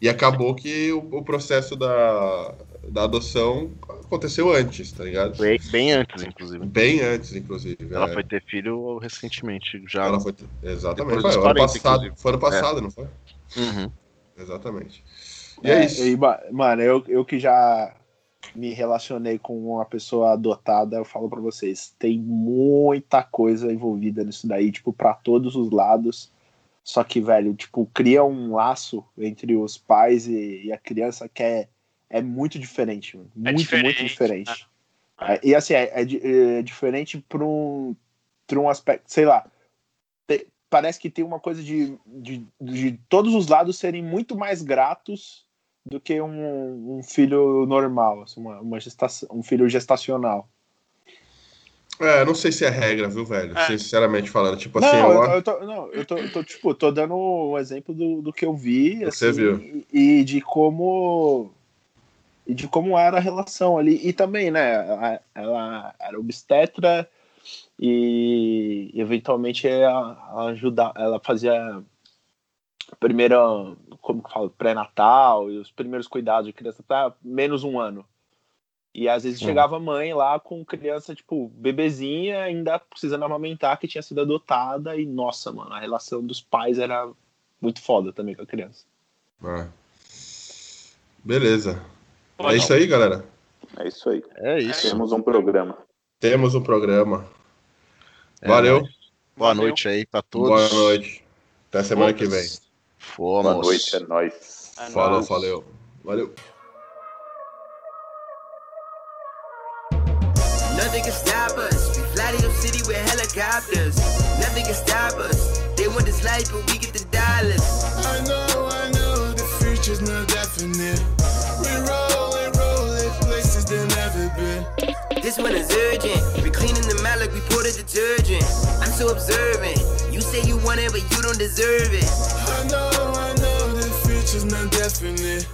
E acabou que o, o processo da, da adoção aconteceu antes, tá ligado? Bem, bem antes, inclusive. Bem antes, inclusive. Ela é. foi ter filho recentemente, já. Ela foi- Exatamente. Depois Foi, dos ano 40, passado, inclusive. foi ano passado, não foi? Uhum. Exatamente. E é, isso. e, ma- mano, eu, eu que já me relacionei com uma pessoa adotada, eu falo pra vocês, tem muita coisa envolvida nisso daí, tipo, pra todos os lados. Só que, velho, tipo, cria um laço entre os pais e, e a criança que é, é muito diferente, mano. Muito, diferente, muito diferente. né? É, e assim, é, é é diferente pra um, pra um aspecto, sei lá. te- parece que tem uma coisa de, de, de todos os lados serem muito mais gratos do que um, um filho normal, assim, uma, uma gestação, um filho gestacional. É, não sei se é regra, viu, velho? É. Sinceramente falando. Tipo não, assim, eu, eu, tô, não, eu tô, eu tô, tipo, tô dando um exemplo do, do que eu vi, você assim, viu. E, de como e de como era a relação ali. E também, né, ela, ela era obstetra e eventualmente ela, ela ajuda, ela fazia a primeira, como que fala, pré-natal e os primeiros cuidados de criança para menos um ano. E às vezes Hum. chegava a mãe lá com criança, tipo, bebezinha, ainda precisando amamentar, que tinha sido adotada. E, nossa, mano, a relação dos pais era muito foda também com a criança. É. Beleza. É isso aí, galera. É isso aí. É isso. Temos um programa. Temos um programa. É Valeu. Boa Valeu. noite aí pra todos. Boa noite. Até semana que vem. Fomos. Boa noite, é nóis. É Falou, nóis. valeu. Valeu. We to your city with helicopters. Nothing can stop us. They want this life, but we get the dollars. I know, I know, the future's not definite. We roll and roll in places they've never been. This one is urgent. We cleaning the out like we poured a detergent. I'm so observant. You say you want it, but you don't deserve it. I know, I know, the future's not definite.